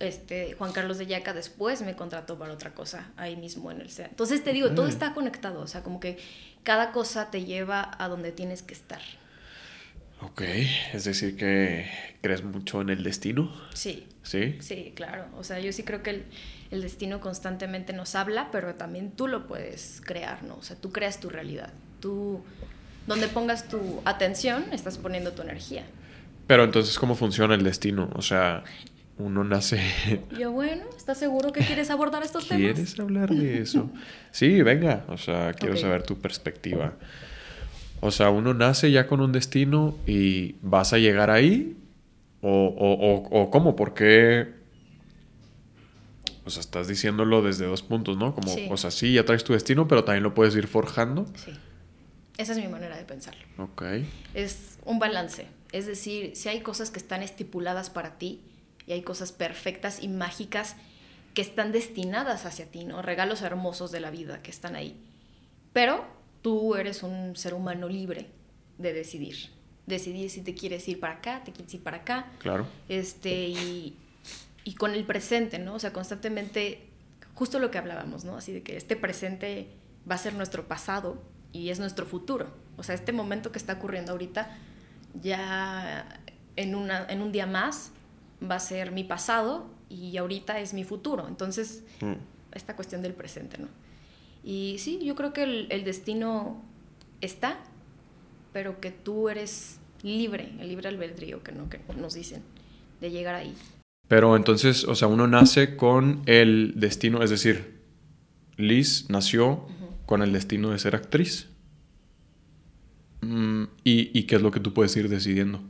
Speaker 2: este, Juan Carlos de Yaca después me contrató para otra cosa ahí mismo en el SEA. Entonces te digo, todo
Speaker 1: Ok.
Speaker 2: está conectado, o sea, como que cada cosa te lleva a donde tienes que estar.
Speaker 1: Ok, es decir que crees mucho en el destino,
Speaker 2: Sí,
Speaker 1: ¿sí?
Speaker 2: sí, claro. O sea, yo sí creo que el, el destino constantemente nos habla, pero también tú lo puedes crear, ¿no? O sea, tú creas tu realidad. Tú, donde pongas tu atención, estás poniendo tu energía.
Speaker 1: Pero entonces, ¿cómo funciona el destino? O sea, uno nace...
Speaker 2: Yo, bueno, ¿estás seguro que quieres abordar estos temas?
Speaker 1: ¿Quieres hablar de eso? Sí, venga, o sea, quiero saber tu perspectiva. O sea, uno nace ya con un destino y vas a llegar ahí. ¿O, o, o, o cómo? ¿Por qué? O sea, estás diciéndolo desde dos puntos, ¿no? Como,
Speaker 2: Sí.
Speaker 1: o sea, sí, ya traes tu destino, pero también lo puedes ir forjando.
Speaker 2: Sí. Esa es mi manera de pensarlo.
Speaker 1: Ok.
Speaker 2: Es un balance. Es decir, si hay cosas que están estipuladas para ti y hay cosas perfectas y mágicas que están destinadas hacia ti, ¿no? Regalos hermosos de la vida que están ahí. Pero tú eres un ser humano libre de decidir. Decidir si te quieres ir para acá, te quieres ir para acá.
Speaker 1: Claro.
Speaker 2: Este, y, y con el presente, ¿no? O sea, constantemente, justo lo que hablábamos, ¿no? Así de que este presente va a ser nuestro pasado y es nuestro futuro. O sea, este momento que está ocurriendo ahorita, ya en, una, en un día más va a ser mi pasado y ahorita es mi futuro. Entonces,
Speaker 1: Mm.
Speaker 2: esta cuestión del presente, ¿no? Y sí, yo creo que el, el destino está, pero que tú eres libre, el libre albedrío que, no, que nos dicen, de llegar ahí.
Speaker 1: Pero entonces, o sea, uno nace con el destino, es decir, Liz nació con el destino de ser actriz. Mm, ¿y, ¿Y qué es lo que tú puedes ir decidiendo?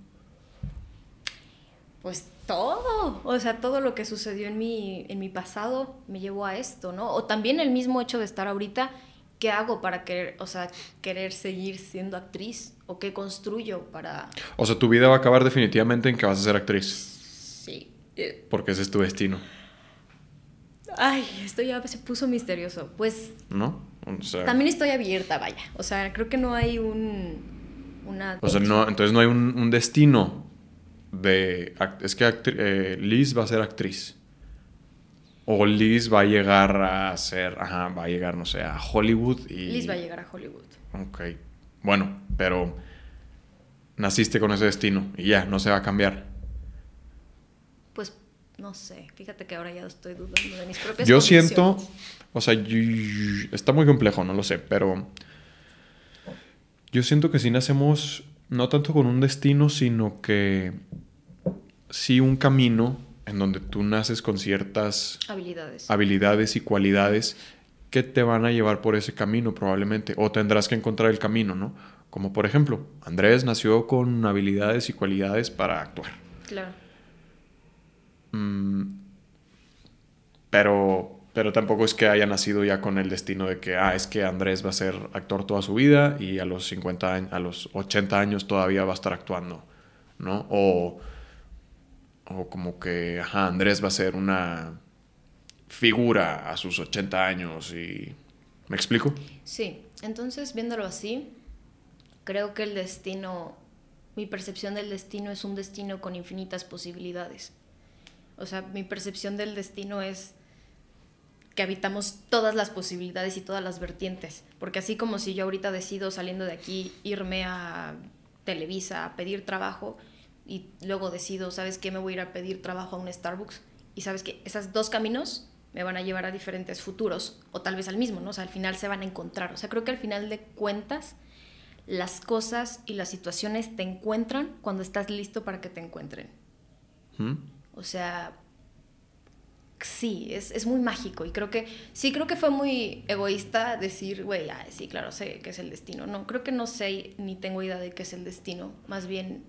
Speaker 2: Pues todo, o sea, todo lo que sucedió en mi, en mi pasado me llevó a esto, ¿no? O también el mismo hecho de estar ahorita, ¿qué hago para querer, o sea, querer seguir siendo actriz? ¿O qué construyo para...?
Speaker 1: O sea, tu vida va a acabar definitivamente en que vas a ser actriz.
Speaker 2: Sí.
Speaker 1: Porque ese es tu destino.
Speaker 2: Ay, esto ya se puso misterioso. Pues...
Speaker 1: ¿No?
Speaker 2: O sea, también estoy abierta, vaya. O sea, creo que no hay un... Una
Speaker 1: o sea, no, entonces no hay un, un destino de... Es que eh, Liz va a ser actriz. O Liz va a llegar a ser... Ajá, va a llegar, no sé, a Hollywood y...
Speaker 2: Liz va a llegar a Hollywood.
Speaker 1: Ok. Bueno, pero naciste con ese destino y ya, no se va a cambiar.
Speaker 2: Pues no sé, fíjate que ahora ya estoy dudando de mis propias
Speaker 1: Yo siento, o sea, está muy complejo, no lo sé, pero yo siento que si nacemos no tanto con un destino, sino que sí un camino en donde tú naces con ciertas
Speaker 2: habilidades,
Speaker 1: habilidades y cualidades que te van a llevar por ese camino probablemente, o tendrás que encontrar el camino, ¿no? Como por ejemplo, Andrés nació con habilidades y cualidades para actuar.
Speaker 2: Claro.
Speaker 1: Mm, pero, pero tampoco es que haya nacido ya con el destino de que, ah, es que Andrés va a ser actor toda su vida y a los 50 años, a los 80 años todavía va a estar actuando, ¿no? O, o como que, ajá, Andrés va a ser una figura a sus 80 años y... ¿Me explico?
Speaker 2: Sí, entonces viéndolo así, creo que el destino, mi percepción del destino es un destino con infinitas posibilidades. O sea, mi percepción del destino es que habitamos todas las posibilidades y todas las vertientes. Porque así como si yo ahorita decido saliendo de aquí irme a Televisa a pedir trabajo y luego decido, ¿sabes qué? Me voy a ir a pedir trabajo a un Starbucks. Y sabes que esos dos caminos me van a llevar a diferentes futuros o tal vez al mismo, ¿no? O sea, al final se van a encontrar. O sea, creo que al final de cuentas las cosas y las situaciones te encuentran cuando estás listo para que te encuentren. ¿Mm? O sea, sí, es, muy mágico y creo que, sí, creo que fue muy egoísta decir, güey, sí, claro, sé que es el destino. No, creo que no sé ni tengo idea de qué es el destino. Más bien,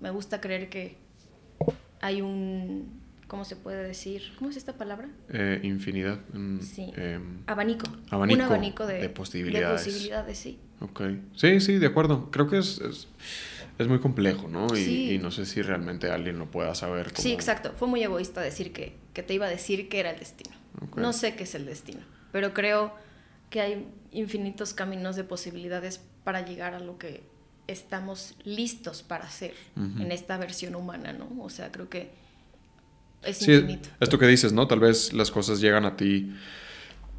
Speaker 2: me gusta creer que hay un, ¿cómo se puede decir? ¿Cómo es esta palabra?
Speaker 1: Eh, infinidad.
Speaker 2: sí. Em, abanico.
Speaker 1: abanico.
Speaker 2: Un abanico de,
Speaker 1: posibilidades.
Speaker 2: De posibilidades, sí.
Speaker 1: Ok. Sí, sí, de acuerdo. Creo que es es muy complejo, ¿no? Y, no sé si realmente alguien lo pueda saber.
Speaker 2: Sí, exacto. Fue muy egoísta decir que, que, te iba a decir que era el destino. No sé qué es el destino, pero creo que hay infinitos caminos de posibilidades para llegar a lo que estamos listos para hacer en esta versión humana, ¿no? O sea, creo que es sí, infinito.
Speaker 1: Esto que dices, ¿no? Tal vez las cosas llegan a ti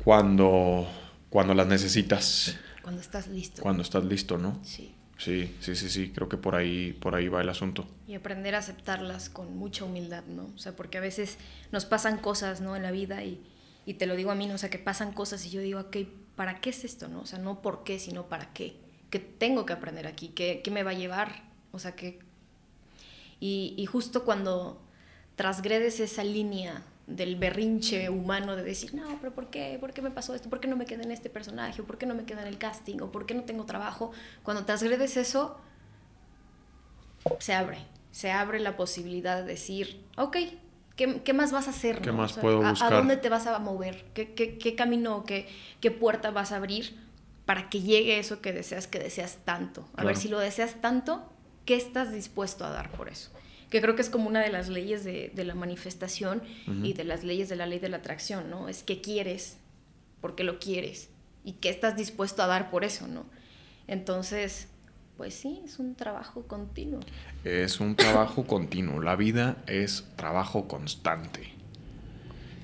Speaker 1: cuando, cuando las necesitas.
Speaker 2: Cuando estás listo.
Speaker 1: Cuando estás listo, ¿no?
Speaker 2: Sí.
Speaker 1: Sí, sí, sí, sí, creo que por ahí, por ahí va el asunto.
Speaker 2: Y aprender a aceptarlas con mucha humildad, ¿no? O sea, porque a veces nos pasan cosas, ¿no? En la vida y, y te lo digo a mí, ¿no? O sea, que pasan cosas y yo digo, ok, ¿para qué es esto, no? O sea, no por qué, sino para qué. ¿Qué tengo que aprender aquí? ¿Qué, qué me va a llevar? O sea, que... Y, y justo cuando transgredes esa línea del berrinche humano de decir, no, pero ¿por qué? ¿Por qué me pasó esto? ¿Por qué no me queda en este personaje? ¿O por qué no me queda en el casting? ¿O por qué no tengo trabajo? Cuando te agredes eso, se abre. Se abre la posibilidad de decir, ok, ¿qué, qué más vas a hacer?
Speaker 1: ¿Qué más puedo buscar?
Speaker 2: A, dónde te vas a mover? ¿Qué, qué, qué camino, qué, qué puerta vas a abrir para que llegue eso que deseas, que deseas tanto? A ver, si lo deseas tanto, ¿qué estás dispuesto a dar por eso? Que creo que es como una de las leyes de, la manifestación y de las leyes de la ley de la atracción, ¿no? Es que quieres, porque lo quieres, y qué estás dispuesto a dar por eso, ¿no? Entonces, pues sí, es un trabajo continuo.
Speaker 1: Es un trabajo continuo, la vida es trabajo constante.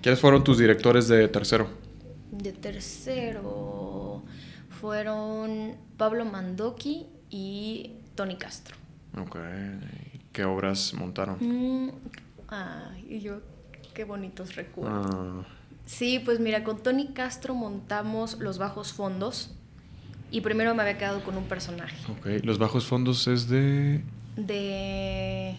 Speaker 1: ¿Quiénes fueron tus directores de tercero?
Speaker 2: De tercero fueron Pablo Mandoki y Tony Castro.
Speaker 1: Ok. ¿Qué obras montaron?
Speaker 2: Mm, ay, y yo, qué bonitos recuerdos. Ah. Sí, pues mira, con Tony Castro montamos Los Bajos Fondos y primero me había quedado con un personaje.
Speaker 1: Ok, Los Bajos Fondos es de...
Speaker 2: De...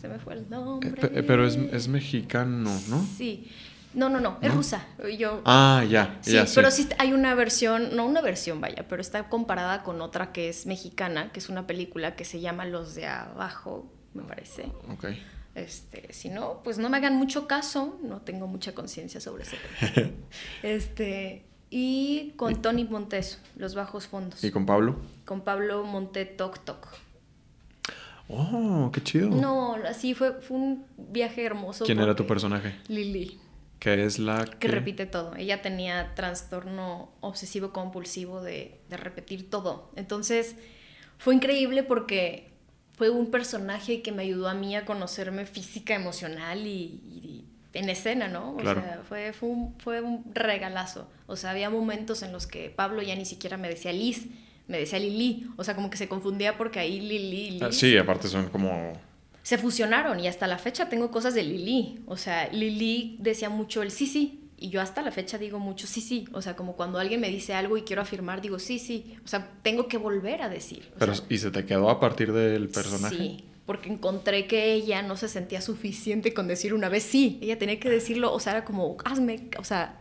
Speaker 2: Se me fue el nombre.
Speaker 1: Eh, pero es, es, mexicano, ¿no?
Speaker 2: Sí. No, no, no, es
Speaker 1: ¿No?
Speaker 2: rusa. Yo,
Speaker 1: Ah, ya,
Speaker 2: sí,
Speaker 1: ya, sí.
Speaker 2: pero sí hay una versión, no una versión, vaya, pero está comparada con otra que es mexicana, que es una película que se llama Los de Abajo, me parece.
Speaker 1: Ok.
Speaker 2: Este, si no, pues no me hagan mucho caso, no tengo mucha conciencia sobre ese tema. este, y con Tony Montes, Los Bajos Fondos.
Speaker 1: ¿Y con Pablo?
Speaker 2: Con Pablo Monte Toc Toc.
Speaker 1: Oh, qué chido.
Speaker 2: No, así fue, fue un viaje hermoso.
Speaker 1: ¿Quién era tu personaje?
Speaker 2: Lili,
Speaker 1: Que es la
Speaker 2: que repite todo. Ella tenía trastorno obsesivo compulsivo de, de repetir todo. Entonces, fue increíble porque fue un personaje que me ayudó a mí a conocerme física, emocional y, y en escena, ¿no? O
Speaker 1: Claro.
Speaker 2: sea, fue, fue, un, fue un regalazo. O sea, había momentos en los que Pablo ya ni siquiera me decía Liz, me decía Lili. O sea, como que se confundía porque ahí Lili y Liz
Speaker 1: Ah, sí, aparte son como...
Speaker 2: se fusionaron y hasta la fecha tengo cosas de Lili. O sea, Lili decía mucho el sí, sí. Y yo hasta la fecha digo mucho sí, sí. O sea, como cuando alguien me dice algo y quiero afirmar, digo sí, sí. O sea, tengo que volver a decir. O
Speaker 1: Pero,
Speaker 2: sea,
Speaker 1: ¿Y se te quedó a partir del personaje?
Speaker 2: Sí, porque encontré que ella no se sentía suficiente con decir una vez sí. Ella tenía que decirlo, o sea, era como, hazme, o sea,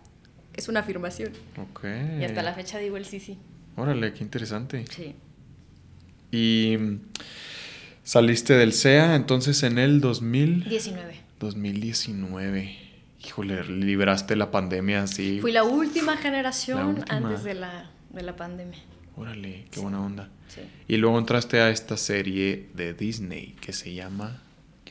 Speaker 2: es una afirmación.
Speaker 1: Ok.
Speaker 2: Y hasta la fecha digo el sí, sí.
Speaker 1: Órale, qué interesante.
Speaker 2: Sí.
Speaker 1: Y mm, saliste del CEA entonces en el 2000...
Speaker 2: 19.
Speaker 1: 2019. Híjole, libraste la pandemia así.
Speaker 2: Fui la última generación
Speaker 1: La última.
Speaker 2: antes de la, de la pandemia.
Speaker 1: Órale, qué buena onda.
Speaker 2: Sí.
Speaker 1: Y luego entraste a esta serie de Disney que se llama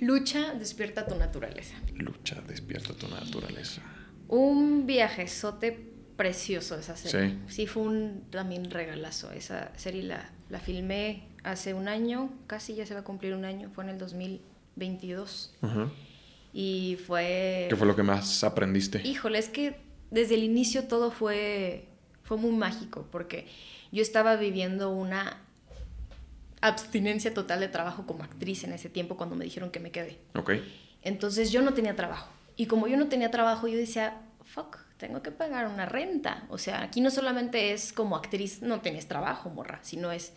Speaker 2: Lucha, despierta tu naturaleza.
Speaker 1: Lucha, despierta tu naturaleza.
Speaker 2: Un viajezote precioso esa serie.
Speaker 1: Sí.
Speaker 2: Sí, fue un también regalazo. Esa serie la, la filmé hace un año, casi ya se va a cumplir un año, fue en el 2022.
Speaker 1: Ajá.
Speaker 2: Y fue...
Speaker 1: ¿Qué fue lo que más aprendiste?
Speaker 2: Híjole, es que desde el inicio todo fue, fue muy mágico, porque yo estaba viviendo una abstinencia total de trabajo como actriz en ese tiempo cuando me dijeron que me quedé.
Speaker 1: Ok.
Speaker 2: Entonces yo no tenía trabajo. Y como yo no tenía trabajo, yo decía, fuck, tengo que pagar una renta. O sea, aquí no solamente es como actriz, no tienes trabajo, morra, sino es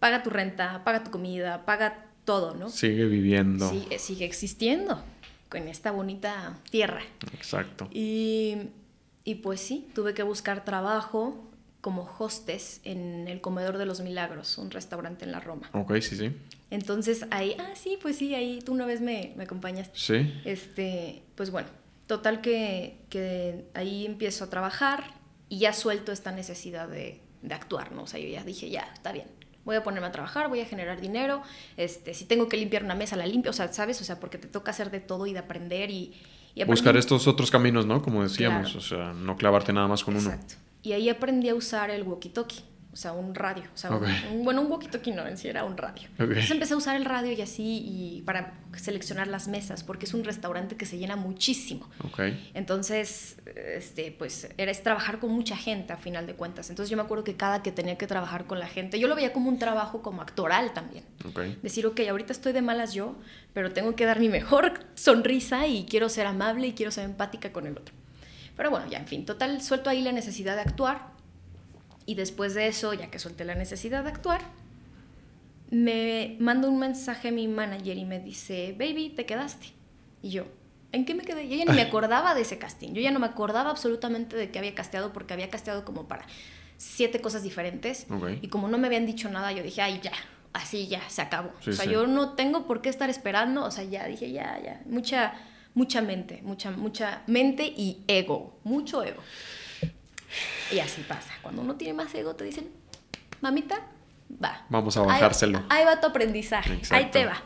Speaker 2: paga tu renta, paga tu comida, paga todo, ¿no?
Speaker 1: Sigue viviendo.
Speaker 2: Sí, eh, sigue existiendo en esta bonita tierra.
Speaker 1: Exacto.
Speaker 2: Y, y pues sí, tuve que buscar trabajo como hostess en el Comedor de los Milagros, un restaurante en la Roma.
Speaker 1: Ok, sí, sí.
Speaker 2: Entonces ahí, ah, sí, pues sí, ahí tú una vez me, me acompañaste.
Speaker 1: Sí.
Speaker 2: Este, pues bueno, total que, que ahí empiezo a trabajar y ya suelto esta necesidad de, de actuar, ¿no? O sea, yo ya dije, ya, está bien, voy a ponerme a trabajar, voy a generar dinero, este, si tengo que limpiar una mesa, la limpio, o sea, ¿sabes? O sea, porque te toca hacer de todo y de aprender y... y
Speaker 1: Buscar estos otros caminos, ¿no? Como decíamos,
Speaker 2: Claro.
Speaker 1: o sea, no clavarte nada más con uno.
Speaker 2: Exacto. Y ahí aprendí a usar el walkie-talkie, o sea, un radio. O sea, un-
Speaker 1: Ok.
Speaker 2: un- bueno, un walkie-talkie no, en sí era un radio.
Speaker 1: Ok.
Speaker 2: Entonces empecé a usar el radio y así, y para seleccionar las mesas, porque es un restaurante que se llena muchísimo.
Speaker 1: Ok.
Speaker 2: Entonces, este, pues, era es trabajar con mucha gente a final de cuentas. Entonces yo me acuerdo que cada que tenía que trabajar con la gente, yo lo veía como un trabajo como actoral también. Decir, ok, ahorita estoy de malas yo, pero tengo que dar mi mejor sonrisa y quiero ser amable y quiero ser empática con el otro. Pero bueno, ya, en fin, total, suelto ahí la necesidad de actuar. Y después de eso, ya que solté la necesidad de actuar, me manda un mensaje a mi manager y me dice, baby, te quedaste. Y yo, ¿en qué me quedé? Yo ya ni me acordaba de ese casting. Yo ya no me acordaba absolutamente de que había casteado porque había casteado como para siete cosas diferentes. Y como no me habían dicho nada, yo dije, ay, ya, así ya, se acabó.
Speaker 1: Sí,
Speaker 2: o sea,
Speaker 1: sí.
Speaker 2: yo no tengo por qué estar esperando. O sea, ya dije, ya, ya. Mucha, mucha mente, mucha, mucha mente y ego. Mucho ego. Y así pasa. Cuando uno tiene más ego, te dicen, mamita, va.
Speaker 1: Vamos a bajárselo.
Speaker 2: Ahí, va tu aprendizaje. Ahí te va.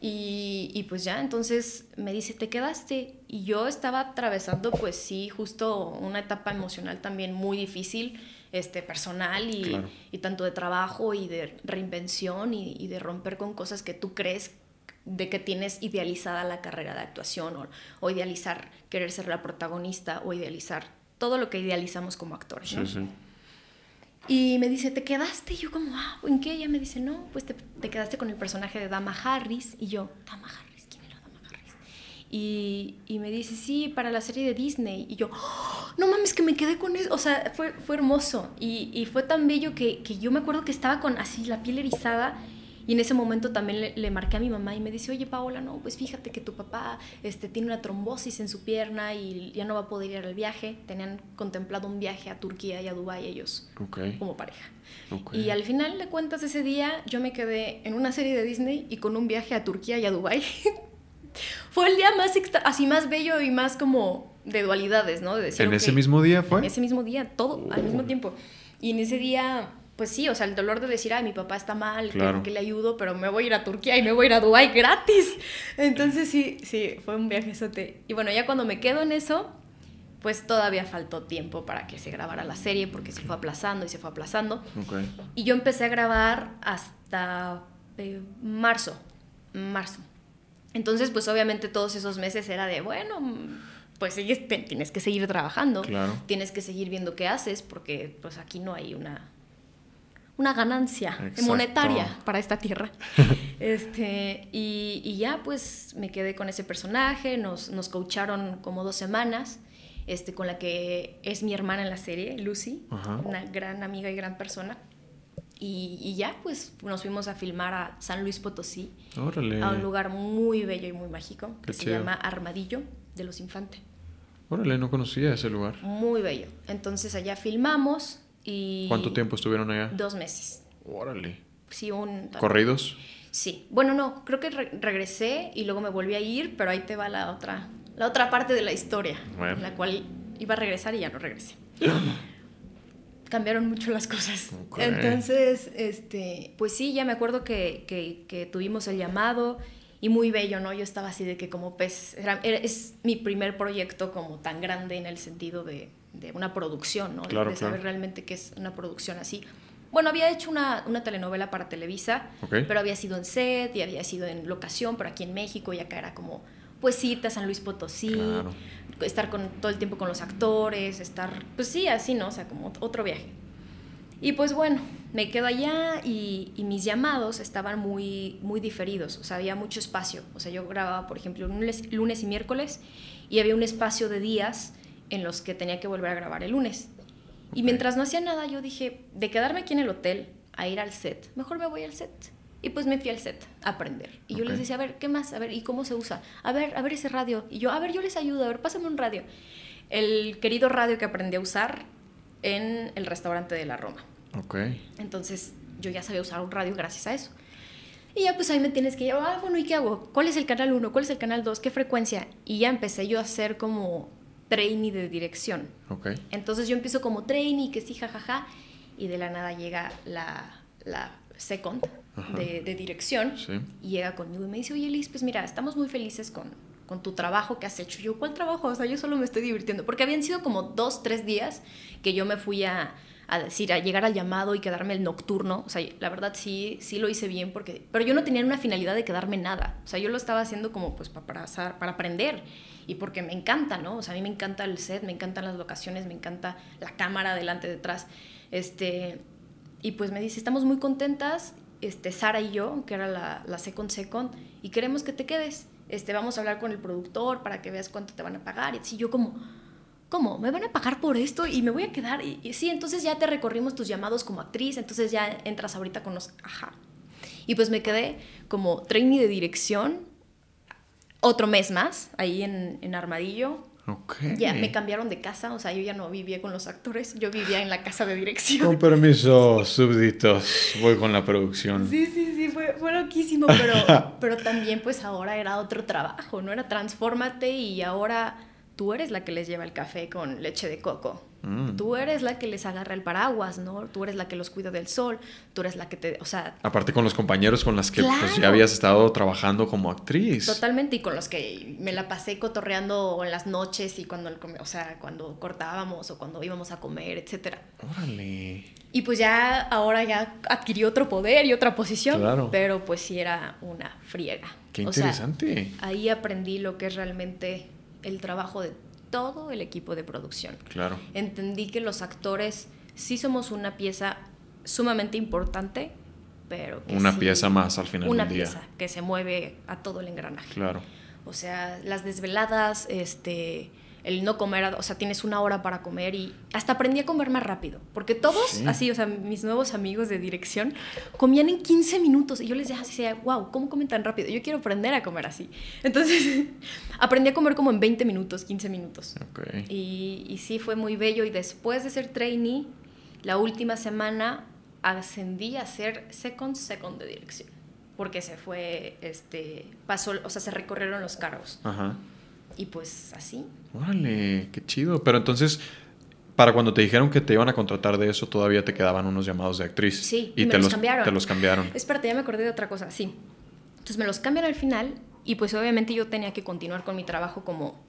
Speaker 2: Y, y pues ya, entonces me dice, te quedaste. Y yo estaba atravesando, pues sí, justo una etapa emocional también muy difícil, este, personal y,
Speaker 1: Claro.
Speaker 2: y tanto de trabajo y de reinvención y, y de romper con cosas que tú crees de que tienes idealizada la carrera de actuación o, o idealizar querer ser la protagonista o idealizar todo lo que idealizamos como actores.
Speaker 1: Sí,
Speaker 2: ¿no?
Speaker 1: sí.
Speaker 2: Y me dice, ¿te quedaste? Y yo como, ah, ¿en qué? Ella me dice, no, pues te, te quedaste con el personaje de Dama Harris. Y yo, Dama Harris, ¿quién era Dama Harris? Y, y me dice, sí, para la serie de Disney. Y yo, "Oh, no mames, que me quedé con eso. O sea, fue, fue hermoso. Y, y fue tan bello que, que yo me acuerdo que estaba con así la piel erizada. Y en ese momento también le, le, marqué a mi mamá y me dice, oye Paola, no, pues fíjate que tu papá este, tiene una trombosis en su pierna y ya no va a poder ir al viaje. Tenían contemplado un viaje a Turquía y a Dubái ellos
Speaker 1: okay.
Speaker 2: como pareja. Okay. Y al final de cuentas ese día yo me quedé en una serie de Disney y con un viaje a Turquía y a Dubái. fue el día más así más bello y más como de dualidades, ¿no? De
Speaker 1: decir, ¿En ese mismo día fue?
Speaker 2: En ese mismo día, todo al mismo tiempo. Y en ese día pues sí, o sea, el dolor de decir, ay, mi papá está mal, que, le ayudo, pero me voy a ir a Turquía y me voy a ir a Dubái gratis. Entonces sí, sí, fue un viaje sote. Y bueno, ya cuando me quedo en eso, pues todavía faltó tiempo para que se grabara la serie porque se fue aplazando y se fue aplazando. Y yo empecé a grabar hasta eh, marzo, marzo. Entonces, pues obviamente todos esos meses era de, bueno, pues tienes que seguir trabajando, tienes que seguir viendo qué haces porque pues aquí no hay una una ganancia monetaria para esta tierra. este, y, ya pues me quedé con ese personaje, nos, nos coacharon como dos semanas, este, con la que es mi hermana en la serie, Lucy, una gran amiga y gran persona. Y, ya pues nos fuimos a filmar a San Luis Potosí, a un lugar muy bello y muy mágico, que se llama Armadillo de los Infantes.
Speaker 1: Órale, no conocía ese lugar.
Speaker 2: Muy bello. Entonces allá filmamos,
Speaker 1: ¿Cuánto tiempo estuvieron allá?
Speaker 2: Dos meses.
Speaker 1: Órale.
Speaker 2: Sí, un...
Speaker 1: ¿Corridos?
Speaker 2: Sí. Bueno, no, creo que regresé y luego me volví a ir, pero ahí te va la otra, la otra parte de la historia, en la cual iba a regresar y ya no regresé. Cambiaron mucho las cosas. Entonces, este, pues sí, ya me acuerdo que, que, tuvimos el llamado y muy bello, ¿no? Yo estaba así de que como pez, es mi primer proyecto como tan grande en el sentido de, de una producción, ¿no? de, saber realmente qué es una producción así. Bueno, había hecho una, una telenovela para Televisa, pero había sido en set y había sido en locación, pero aquí en México y acá era como, pues irte a San Luis Potosí, estar con, todo el tiempo con los actores, estar, pues sí, así, ¿no? O sea, como otro viaje. Y pues bueno, me quedo allá y, y, mis llamados estaban muy, muy diferidos, o sea, había mucho espacio. O sea, yo grababa, por ejemplo, lunes, lunes y miércoles y había un espacio de días en los que tenía que volver a grabar el lunes. Y mientras no hacía nada, yo dije, de quedarme aquí en el hotel a ir al set, mejor me voy al set. Y pues me fui al set a aprender. Y yo les decía, a ver, ¿qué más? A ver, ¿y cómo se usa? A ver, a ver ese radio. Y yo, a ver, yo les ayudo, a ver, pásame un radio. El querido radio que aprendí a usar en el restaurante de la Roma.
Speaker 1: Ok.
Speaker 2: Entonces, yo ya sabía usar un radio gracias a eso. Y ya pues ahí me tienes que llevar, ah, bueno, ¿y qué hago? ¿Cuál es el canal 1? ¿Cuál es el canal 2? ¿Qué frecuencia? Y ya empecé yo a hacer como trainee de dirección.
Speaker 1: Okay.
Speaker 2: Entonces yo empiezo como trainee, que sí, jajaja, y de la nada llega la, la second de, de, dirección y llega conmigo y me dice, oye Liz, pues mira, estamos muy felices con, con tu trabajo que has hecho. yo, ¿cuál trabajo? O sea, yo solo me estoy divirtiendo. Porque habían sido como dos, tres días que yo me fui a, a decir, a llegar al llamado y quedarme el nocturno. O sea, la verdad sí, sí lo hice bien porque... Pero yo no tenía una finalidad de quedarme nada. O sea, yo lo estaba haciendo como pues para, para aprender y porque me encanta, ¿no? O sea, a mí me encanta el set, me encantan las locaciones, me encanta la cámara delante, detrás. Este, y pues me dice, estamos muy contentas, este, Sara y yo, que era la, la Second Second, y queremos que te quedes. Este, vamos a hablar con el productor para que veas cuánto te van a pagar. Y así yo como, ¿cómo? ¿Me van a pagar por esto? Y me voy a quedar. Y, y sí, entonces ya te recorrimos tus llamados como actriz, entonces ya entras ahorita con los... Ajá. Y pues me quedé como trainee de dirección otro mes más ahí en, en Armadillo.
Speaker 1: Okay.
Speaker 2: Ya me cambiaron de casa, o sea, yo ya no vivía con los actores, yo vivía en la casa de dirección.
Speaker 1: Con permiso, súbditos, voy con la producción.
Speaker 2: Sí, sí, sí, fue, fue loquísimo, pero, pero también pues ahora era otro trabajo, ¿no? Era transfórmate y ahora tú eres la que les lleva el café con leche de coco. Mm. Tú eres la que les agarra el paraguas, ¿no? Tú eres la que los cuida del sol, tú eres la que te, o sea...
Speaker 1: Aparte con los compañeros con los que pues, ya habías estado trabajando como actriz.
Speaker 2: Totalmente, y con los que me la pasé cotorreando en las noches y cuando, o sea, cuando cortábamos o cuando íbamos a comer, etcétera.
Speaker 1: Órale.
Speaker 2: Y pues ya ahora ya adquirió otro poder y otra posición, claro. pero pues sí era una friega.
Speaker 1: Qué interesante.
Speaker 2: ahí aprendí lo que es realmente el trabajo de todo el equipo de producción.
Speaker 1: Claro.
Speaker 2: Entendí que los actores sí somos una pieza sumamente importante, pero que
Speaker 1: una pieza más al final
Speaker 2: del
Speaker 1: día.
Speaker 2: Una pieza que se mueve a todo el engranaje.
Speaker 1: Claro.
Speaker 2: O sea, las desveladas, este, el no comer, o sea, tienes una hora para comer y hasta aprendí a comer más rápido, porque todos, así, o sea, mis nuevos amigos de dirección comían en 15 minutos y yo les decía así, wow, ¿cómo comen tan rápido? Yo quiero aprender a comer así. Entonces, aprendí a comer como en 20 minutos, 15 minutos. Y sí, fue muy bello y después de ser trainee, la última semana ascendí a ser second, second de dirección, porque se fue, este, pasó, o sea, se recorrieron los cargos.
Speaker 1: Ajá.
Speaker 2: Y pues así.
Speaker 1: Órale, qué chido. Pero entonces, para cuando te dijeron que te iban a contratar de eso, todavía te quedaban unos llamados de actriz.
Speaker 2: Sí,
Speaker 1: y,
Speaker 2: me
Speaker 1: te
Speaker 2: los cambiaron.
Speaker 1: Te los cambiaron.
Speaker 2: Espérate, ya me acordé de otra cosa, sí. Entonces me los cambian al final y pues obviamente yo tenía que continuar con mi trabajo como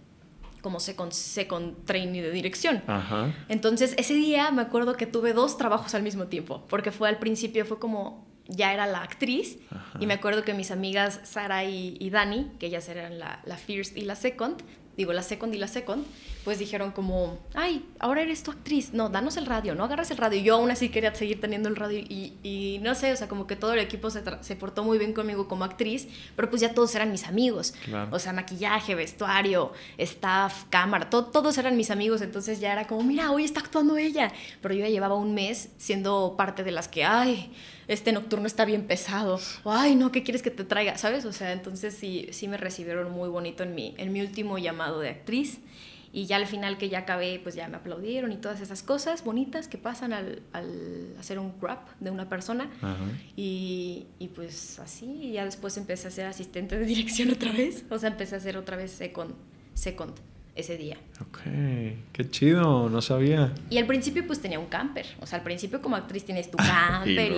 Speaker 2: como second, second trainee de dirección.
Speaker 1: Ajá.
Speaker 2: Entonces ese día me acuerdo que tuve dos trabajos al mismo tiempo, porque fue al principio, fue como ya era la actriz
Speaker 1: Ajá.
Speaker 2: y me acuerdo que mis amigas Sara y, y Dani, que ellas eran la, la first y la second, digo la second y la second, pues dijeron como, ay, ahora eres tu actriz, no, danos el radio, no agarras el radio. Y yo aún así quería seguir teniendo el radio y, y no sé, o sea, como que todo el equipo se, se portó muy bien conmigo como actriz, pero pues ya todos eran mis amigos.
Speaker 1: Claro.
Speaker 2: O sea, maquillaje, vestuario, staff, cámara, to- todos eran mis amigos, entonces ya era como, mira, hoy está actuando ella. Pero yo ya llevaba un mes siendo parte de las que, ay, este nocturno está bien pesado, o ay, no, ¿qué quieres que te traiga? ¿Sabes? O sea, entonces sí, sí me recibieron muy bonito en mi, en mi último llamado de actriz. Y ya al final que ya acabé, pues ya me aplaudieron y todas esas cosas bonitas que pasan al, al hacer un grab de una persona. Y, y pues así, y ya después empecé a ser asistente de dirección otra vez. O sea, empecé a ser otra vez second, second ese día.
Speaker 1: Ok, qué chido, no sabía.
Speaker 2: Y al principio pues tenía un camper. O sea, al principio como actriz tienes tu camper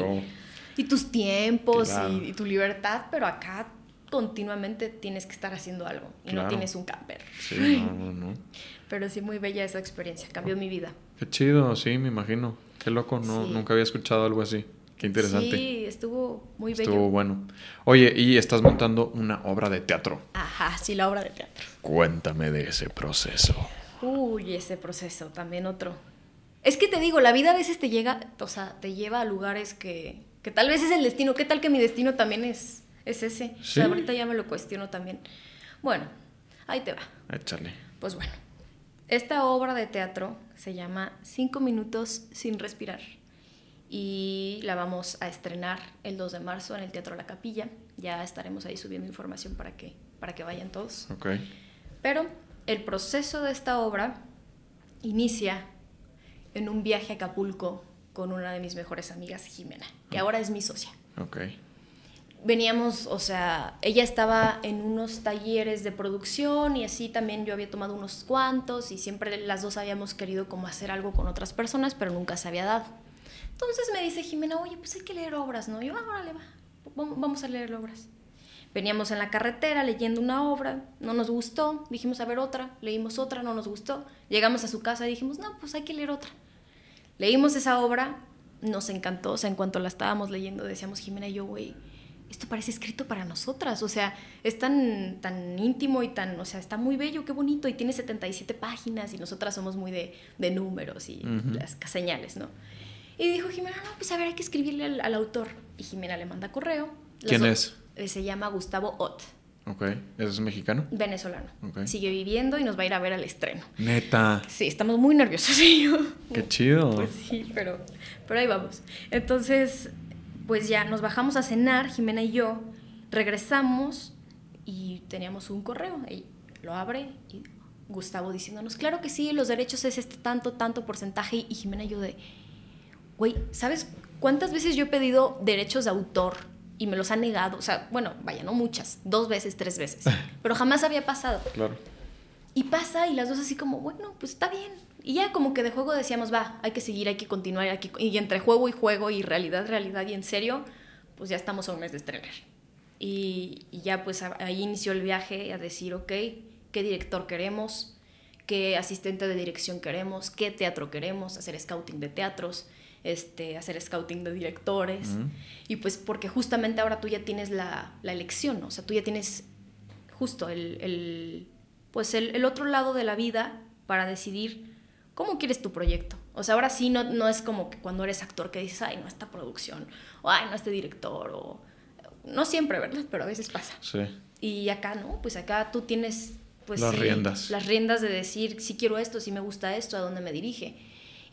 Speaker 2: y, tus tiempos
Speaker 1: Claro.
Speaker 2: y, y tu libertad, pero acá continuamente tienes que estar haciendo algo y no tienes un camper.
Speaker 1: sí, no, no, no.
Speaker 2: Pero sí, muy bella esa experiencia, cambió mi vida.
Speaker 1: Qué chido, sí, me imagino. Qué loco, no,
Speaker 2: Sí.
Speaker 1: nunca había escuchado algo así. Qué interesante.
Speaker 2: Sí, estuvo muy bello.
Speaker 1: Estuvo bueno. Oye, y estás montando una obra de teatro.
Speaker 2: Ajá, sí, la obra de teatro.
Speaker 1: Cuéntame de ese proceso.
Speaker 2: Uy, ese proceso, también otro. Es que te digo, la vida a veces te llega, o sea, te lleva a lugares que, que tal vez es el destino. ¿Qué tal que mi destino también es, es ese? O
Speaker 1: Sí.
Speaker 2: sea, ahorita ya me lo cuestiono también. Bueno, ahí te va.
Speaker 1: Échale.
Speaker 2: Pues bueno, esta obra de teatro se llama Cinco minutos sin respirar y la vamos a estrenar el 2 de marzo en el Teatro La Capilla. Ya estaremos ahí subiendo información para que, para que vayan todos. Pero el proceso de esta obra inicia en un viaje a Acapulco con una de mis mejores amigas, Jimena, que ahora es mi socia.
Speaker 1: Ok.
Speaker 2: Veníamos, o sea, ella estaba en unos talleres de producción y así también yo había tomado unos cuantos y siempre las dos habíamos querido como hacer algo con otras personas, pero nunca se había dado. Entonces me dice Jimena, oye, pues hay que leer obras, ¿no? Yo, ah, órale, va, vam- vamos a leer obras. Veníamos en la carretera leyendo una obra, no nos gustó, dijimos a ver otra, leímos otra, no nos gustó. Llegamos a su casa y dijimos, no, pues hay que leer otra. Leímos esa obra, nos encantó, o sea, en cuanto la estábamos leyendo decíamos Jimena y yo, güey, esto parece escrito para nosotras, o sea, es tan, tan íntimo y tan, o sea, está muy bello, qué bonito, y tiene 77 páginas y nosotras somos muy de, de números y
Speaker 1: Ujú.
Speaker 2: las señales, ¿no? Y dijo Jimena, no, pues a ver, hay que escribirle al, al autor. Y Jimena le manda correo.
Speaker 1: ¿Quién es?
Speaker 2: eh, Se llama Gustavo Ott,
Speaker 1: Ok. ¿Es mexicano?
Speaker 2: venezolano.
Speaker 1: Ok.
Speaker 2: Sigue viviendo y nos va a ir a ver al estreno.
Speaker 1: Neta.
Speaker 2: Sí, estamos muy nerviosos y yo.
Speaker 1: Qué chido.
Speaker 2: Pues sí, pero, pero ahí vamos. Entonces, pues ya nos bajamos a cenar, Jimena y yo, regresamos y teníamos un correo. Y lo abre y Gustavo diciéndonos, claro que sí, los derechos es este tanto, tanto porcentaje. Y Jimena y yo de, güey, ¿sabes cuántas veces yo he pedido derechos de autor y me los han negado? O sea, bueno, vaya, no muchas, dos veces, tres veces, pero jamás había pasado.
Speaker 1: Claro.
Speaker 2: Y pasa y las dos así como, bueno, pues está bien. Y ya como que de juego decíamos, va, hay que seguir, hay que continuar. Hay que... Y entre juego y juego y realidad, realidad y en serio, pues ya estamos a un mes de estrenar. Y, y ya pues ahí inició el viaje a decir, ok, ¿qué director queremos? ¿Qué asistente de dirección queremos? ¿Qué teatro queremos? Hacer scouting de teatros, este, hacer scouting de directores. Y pues porque justamente ahora tú ya tienes la, la elección, ¿no? o sea, tú ya tienes justo el, el- pues el, el otro lado de la vida para decidir cómo quieres tu proyecto. O sea, ahora sí no, no es como que cuando eres actor que dices, ay, no, esta producción, o ay, no, este director, o... No siempre, ¿verdad? Pero a veces pasa.
Speaker 1: Sí.
Speaker 2: Y acá, ¿no? Pues acá tú tienes pues
Speaker 1: las
Speaker 2: sí,
Speaker 1: riendas.
Speaker 2: las riendas de decir si quiero esto, si me gusta esto, a dónde me dirige.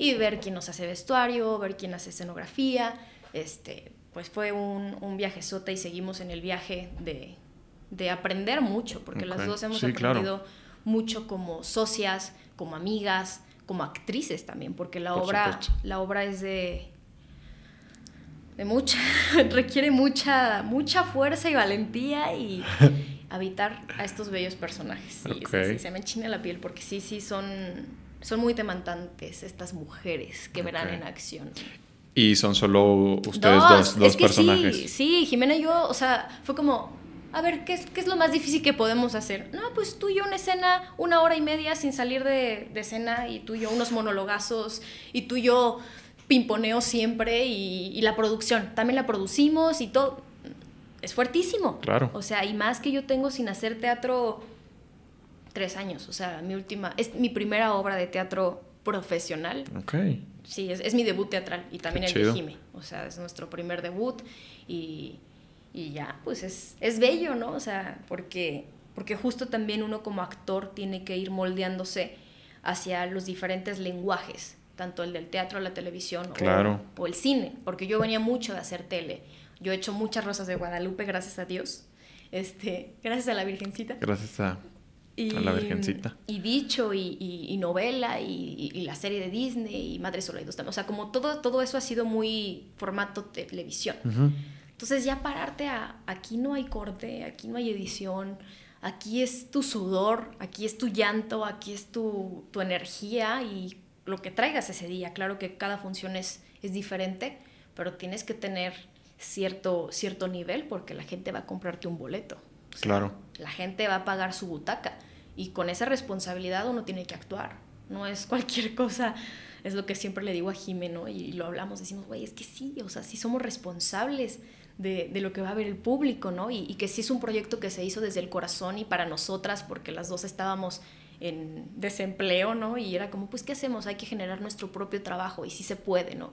Speaker 2: Y ver quién nos hace vestuario, ver quién hace escenografía. Este, pues fue un, un viaje sota y seguimos en el viaje de, de aprender mucho, porque las dos hemos
Speaker 1: sí, claro.
Speaker 2: aprendido mucho como socias, como amigas, como actrices también, porque la
Speaker 1: Por
Speaker 2: obra,
Speaker 1: supuesto.
Speaker 2: la obra es de de mucha, requiere mucha, mucha fuerza y valentía y habitar a estos bellos personajes. Sí, sí,
Speaker 1: Ok.
Speaker 2: sí, se me enchina la piel porque sí, sí, son, son muy demandantes estas mujeres que verán
Speaker 1: Ok.
Speaker 2: en acción.
Speaker 1: Y son solo ustedes dos, dos,
Speaker 2: es que
Speaker 1: personajes.
Speaker 2: Sí, sí, Jimena y yo, o sea, fue como, a ver, ¿qué es, qué es lo más difícil que podemos hacer? No, pues tú y yo una escena, una hora y media sin salir de, de escena, y tú y yo unos monologazos, y tú y yo pimponeo siempre, y, y la producción, también la producimos y todo. Es fuertísimo.
Speaker 1: Claro.
Speaker 2: O sea, y más que yo tengo sin hacer teatro tres años. O sea, mi última, es mi primera obra de teatro profesional.
Speaker 1: Ok.
Speaker 2: Sí, es, es mi debut teatral y también
Speaker 1: Qué
Speaker 2: el de. Jime. O sea, es nuestro primer debut y, y ya, pues es, es bello, ¿no? O sea, porque, porque justo también uno como actor tiene que ir moldeándose hacia los diferentes lenguajes, tanto el del teatro, la televisión o-
Speaker 1: Claro.
Speaker 2: o, el cine, porque yo venía mucho de hacer tele. Yo he hecho muchas rosas de Guadalupe, gracias a Dios. Este, gracias a la Virgencita.
Speaker 1: Gracias a...
Speaker 2: Y,
Speaker 1: A la Virgencita.
Speaker 2: Y dicho, y, y- y novela, y, y la serie de Disney, y Madre Sola y dos. O sea, como todo, todo eso ha sido muy formato televisión.
Speaker 1: Ujú.
Speaker 2: Entonces ya pararte a, aquí no hay corte, aquí no hay edición, aquí es tu sudor, aquí es tu llanto, aquí es tu, tu energía y lo que traigas ese día. Claro que cada función es, es diferente, pero tienes que tener cierto, cierto nivel porque la gente va a comprarte un boleto. O sea,
Speaker 1: Claro.
Speaker 2: La gente va a pagar su butaca y con esa responsabilidad uno tiene que actuar. No es cualquier cosa, es lo que siempre le digo a Jimeno y lo hablamos, decimos, güey, es que sí, o sea, sí somos responsables de, de lo que va a ver el público, ¿no? Y, y que sí es un proyecto que se hizo desde el corazón y para nosotras, porque las dos estábamos en desempleo, ¿no? Y era como, pues, ¿qué hacemos? Hay que generar nuestro propio trabajo y sí se puede, ¿no?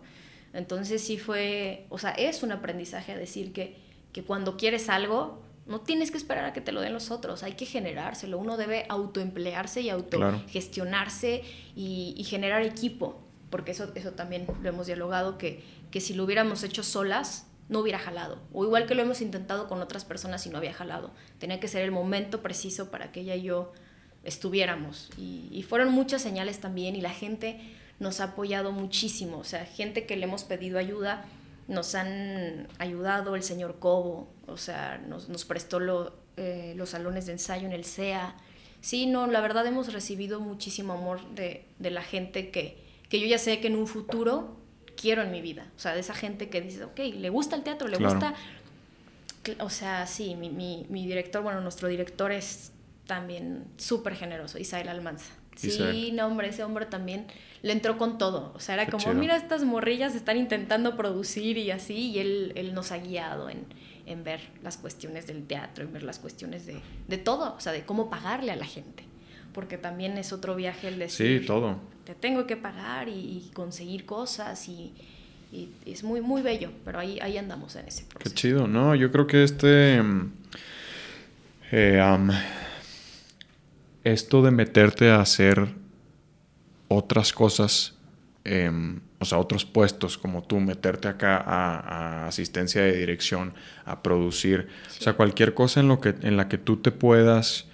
Speaker 2: Entonces sí fue, o sea, es un aprendizaje a decir que, que cuando quieres algo, no tienes que esperar a que te lo den los otros, hay que generárselo. Uno debe autoemplearse y
Speaker 1: Claro.
Speaker 2: autogestionarse y, y generar equipo, porque eso, eso también lo hemos dialogado, que, que si lo hubiéramos hecho solas, no hubiera jalado. O igual que lo hemos intentado con otras personas y no había jalado. Tenía que ser el momento preciso para que ella y yo estuviéramos. Y, y fueron muchas señales también y la gente nos ha apoyado muchísimo. O sea, gente que le hemos pedido ayuda, nos han ayudado el señor Cobo, o sea, nos, nos prestó lo- eh, los salones de ensayo en el CEA. Sí, no, la verdad hemos recibido muchísimo amor de, de la gente que, que yo ya sé que en un futuro quiero en mi vida. O sea, de esa gente que dice, ok, le gusta el teatro, le
Speaker 1: Claro.
Speaker 2: gusta... O sea, sí, mi, mi, mi director, bueno, nuestro director es también súper generoso, Isael Almanza. Sí, no, hombre, ese hombre también le entró con todo. O sea, era
Speaker 1: Qué
Speaker 2: como,
Speaker 1: chido.
Speaker 2: mira, estas morrillas están intentando producir y así, y él, él nos ha guiado en, en ver las cuestiones del teatro, en ver las cuestiones de, de todo, o sea, de cómo pagarle a la gente. Porque también es otro viaje el decir,
Speaker 1: Sí, todo.
Speaker 2: te tengo que pagar y, y conseguir cosas y, y es muy, muy bello, pero ahí, ahí andamos en ese
Speaker 1: Qué
Speaker 2: proceso.
Speaker 1: chido, ¿no? Yo creo que este... mm, eh, esto de meterte a hacer otras cosas, em, o sea, otros puestos como tú, meterte acá a, a asistencia de dirección, a producir, o sea, cualquier cosa en, lo que, en la que tú te puedas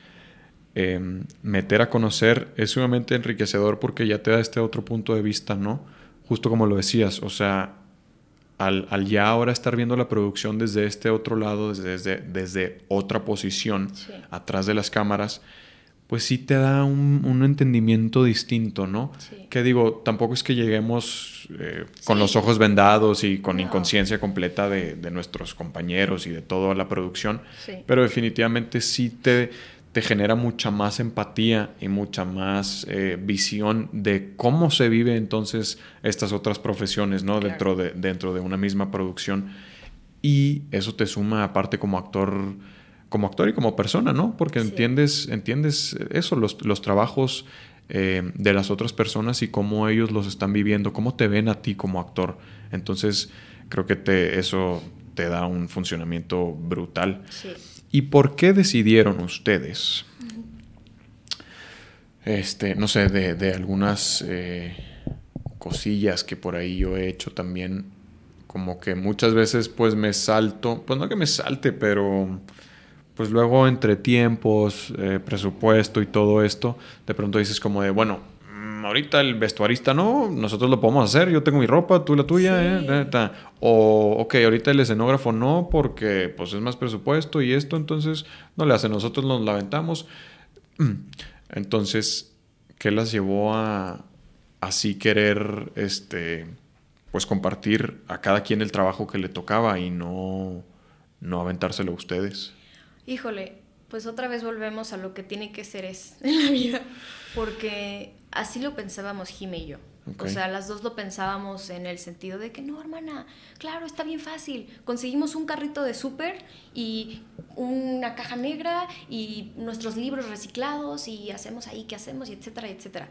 Speaker 1: em, meter a conocer es sumamente enriquecedor porque ya te da este otro punto de vista, ¿no? Justo como lo decías, o sea, al, al ya ahora estar viendo la producción desde este otro lado, desde, desde, desde otra posición,
Speaker 2: Sí.
Speaker 1: atrás de las cámaras, pues sí te da un, un entendimiento distinto, ¿no?
Speaker 2: Sí.
Speaker 1: Que digo, tampoco es que lleguemos eh, con
Speaker 2: Sí.
Speaker 1: los ojos vendados y con
Speaker 2: No.
Speaker 1: inconsciencia completa de, de nuestros compañeros y de toda la producción,
Speaker 2: Sí.
Speaker 1: pero definitivamente sí te, te genera mucha más empatía y mucha más eh, visión de cómo se vive entonces estas otras profesiones, ¿no?
Speaker 2: Claro.
Speaker 1: Dentro, de, dentro de una misma producción. Y eso te suma aparte como actor, como actor y como persona, ¿no? Porque
Speaker 2: Sí.
Speaker 1: entiendes, entiendes eso, los, los trabajos eh, de las otras personas y cómo ellos los están viviendo, cómo te ven a ti como actor. Entonces, creo que te, eso te da un funcionamiento brutal.
Speaker 2: Sí.
Speaker 1: ¿Y por qué decidieron ustedes este, no sé, de, de algunas eh, cosillas que por ahí yo he hecho también, como que muchas veces pues me salto, pues no que me salte, pero pues luego entre tiempos, eh, presupuesto y todo esto, de pronto dices como de, bueno, mm, ahorita el vestuarista no, nosotros lo podemos hacer, yo tengo mi ropa, tú la tuya,
Speaker 2: Sí.
Speaker 1: eh, ta. o ok, ahorita el escenógrafo no, porque pues es más presupuesto y esto, entonces no le hace, nosotros nos la aventamos. Entonces, ¿qué las llevó a así querer, este, pues compartir a cada quien el trabajo que le tocaba y no, no aventárselo a ustedes?
Speaker 2: Híjole, pues otra vez volvemos a lo que tiene que ser es en la vida, porque así lo pensábamos Jime y yo.
Speaker 1: Ok.
Speaker 2: O sea, las dos lo pensábamos en el sentido de que no, hermana, claro, está bien fácil. Conseguimos un carrito de súper y una caja negra y nuestros libros reciclados y hacemos ahí qué hacemos y etcétera, etcétera.